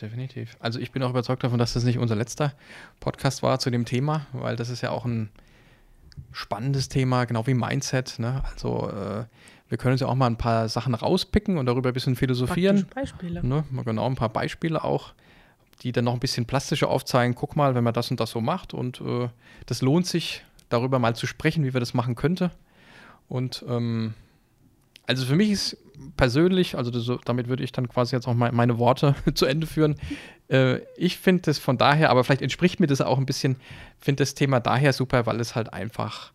Definitiv. Also ich bin auch überzeugt davon, dass das nicht unser letzter Podcast war zu dem Thema, weil das ist ja auch ein spannendes Thema, genau wie Mindset. Ne? Also äh, wir können uns ja auch mal ein paar Sachen rauspicken und darüber ein bisschen philosophieren. Beispiele. Ne? Genau, ein paar Beispiele auch, die dann noch ein bisschen plastischer aufzeigen. Guck mal, wenn man das und das so macht und äh, das lohnt sich, darüber mal zu sprechen, wie wir das machen könnte. Und ähm, also für mich ist persönlich, also das, damit würde ich dann quasi jetzt auch mein, meine Worte zu Ende führen. Äh, ich finde das von daher, aber vielleicht entspricht mir das auch ein bisschen, finde das Thema daher super, weil es halt einfach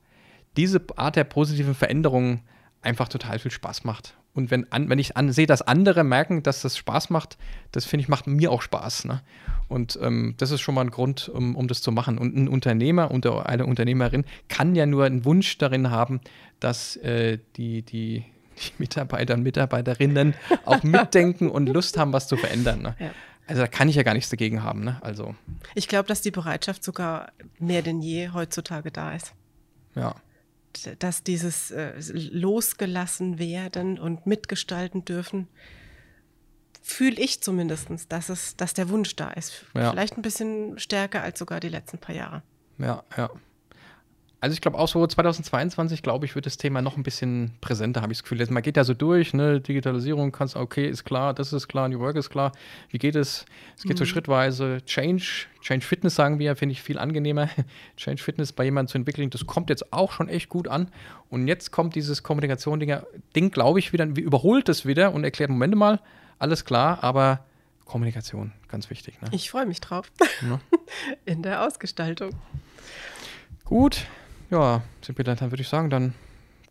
diese Art der positiven Veränderung einfach total viel Spaß macht. Und wenn, an, wenn ich sehe, dass andere merken, dass das Spaß macht, das finde ich, macht mir auch Spaß. Ne? Und ähm, das ist schon mal ein Grund, um, um das zu machen. Und ein Unternehmer und eine Unternehmerin kann ja nur einen Wunsch darin haben, dass äh, die, die, die Mitarbeiter und Mitarbeiterinnen auch mitdenken und Lust haben, was zu verändern. Ne? Ja. Also da kann ich ja gar nichts dagegen haben. Ne? Also. Ich glaube, dass die Bereitschaft sogar mehr denn je heutzutage da ist. Ja. Dass dieses äh, losgelassen werden und mitgestalten dürfen, fühle ich zumindest, dass, es, dass der Wunsch da ist. Ja. Vielleicht ein bisschen stärker als sogar die letzten paar Jahre. Ja, ja. Also ich glaube auch so 2022, glaube ich, wird das Thema noch ein bisschen präsenter, habe ich das Gefühl. Man geht ja so durch, ne? Digitalisierung, kannst, okay, ist klar, das ist klar, New Work ist klar. Wie geht es? Es geht mhm. so schrittweise. Change, Change Fitness sagen wir, finde ich viel angenehmer. Change Fitness bei jemandem zu entwickeln, das kommt jetzt auch schon echt gut an. Und jetzt kommt dieses Kommunikation-Ding, glaube ich, wieder, wie überholt es wieder und erklärt, Moment mal, alles klar, aber Kommunikation, ganz wichtig. Ne? Ich freue mich drauf. Ja. In der Ausgestaltung. Gut, ja, Sibylle, dann würde ich sagen, dann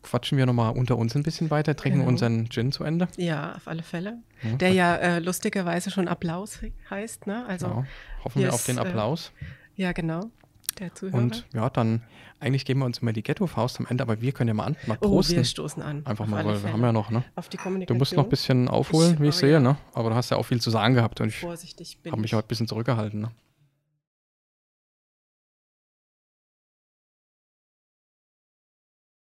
quatschen wir nochmal unter uns ein bisschen weiter, trinken genau. unseren Gin zu Ende. Ja, auf alle Fälle. Ja, der ja äh, lustigerweise schon Applaus heißt, ne? Also genau. hoffen wir auf den äh, Applaus. Äh, ja, genau. Der Zuhörer. Und ja, dann eigentlich geben wir uns immer die Ghetto-Faust am Ende, aber wir können ja mal, an, mal prosten. Oh, wir stoßen an. Einfach mal, weil wir haben ja noch, ne? Auf die Kommunikation. Du musst noch ein bisschen aufholen, ich, wie ich oh, sehe, ja. ne? Aber du hast ja auch viel zu sagen gehabt und ich habe mich heute ein bisschen zurückgehalten, ne?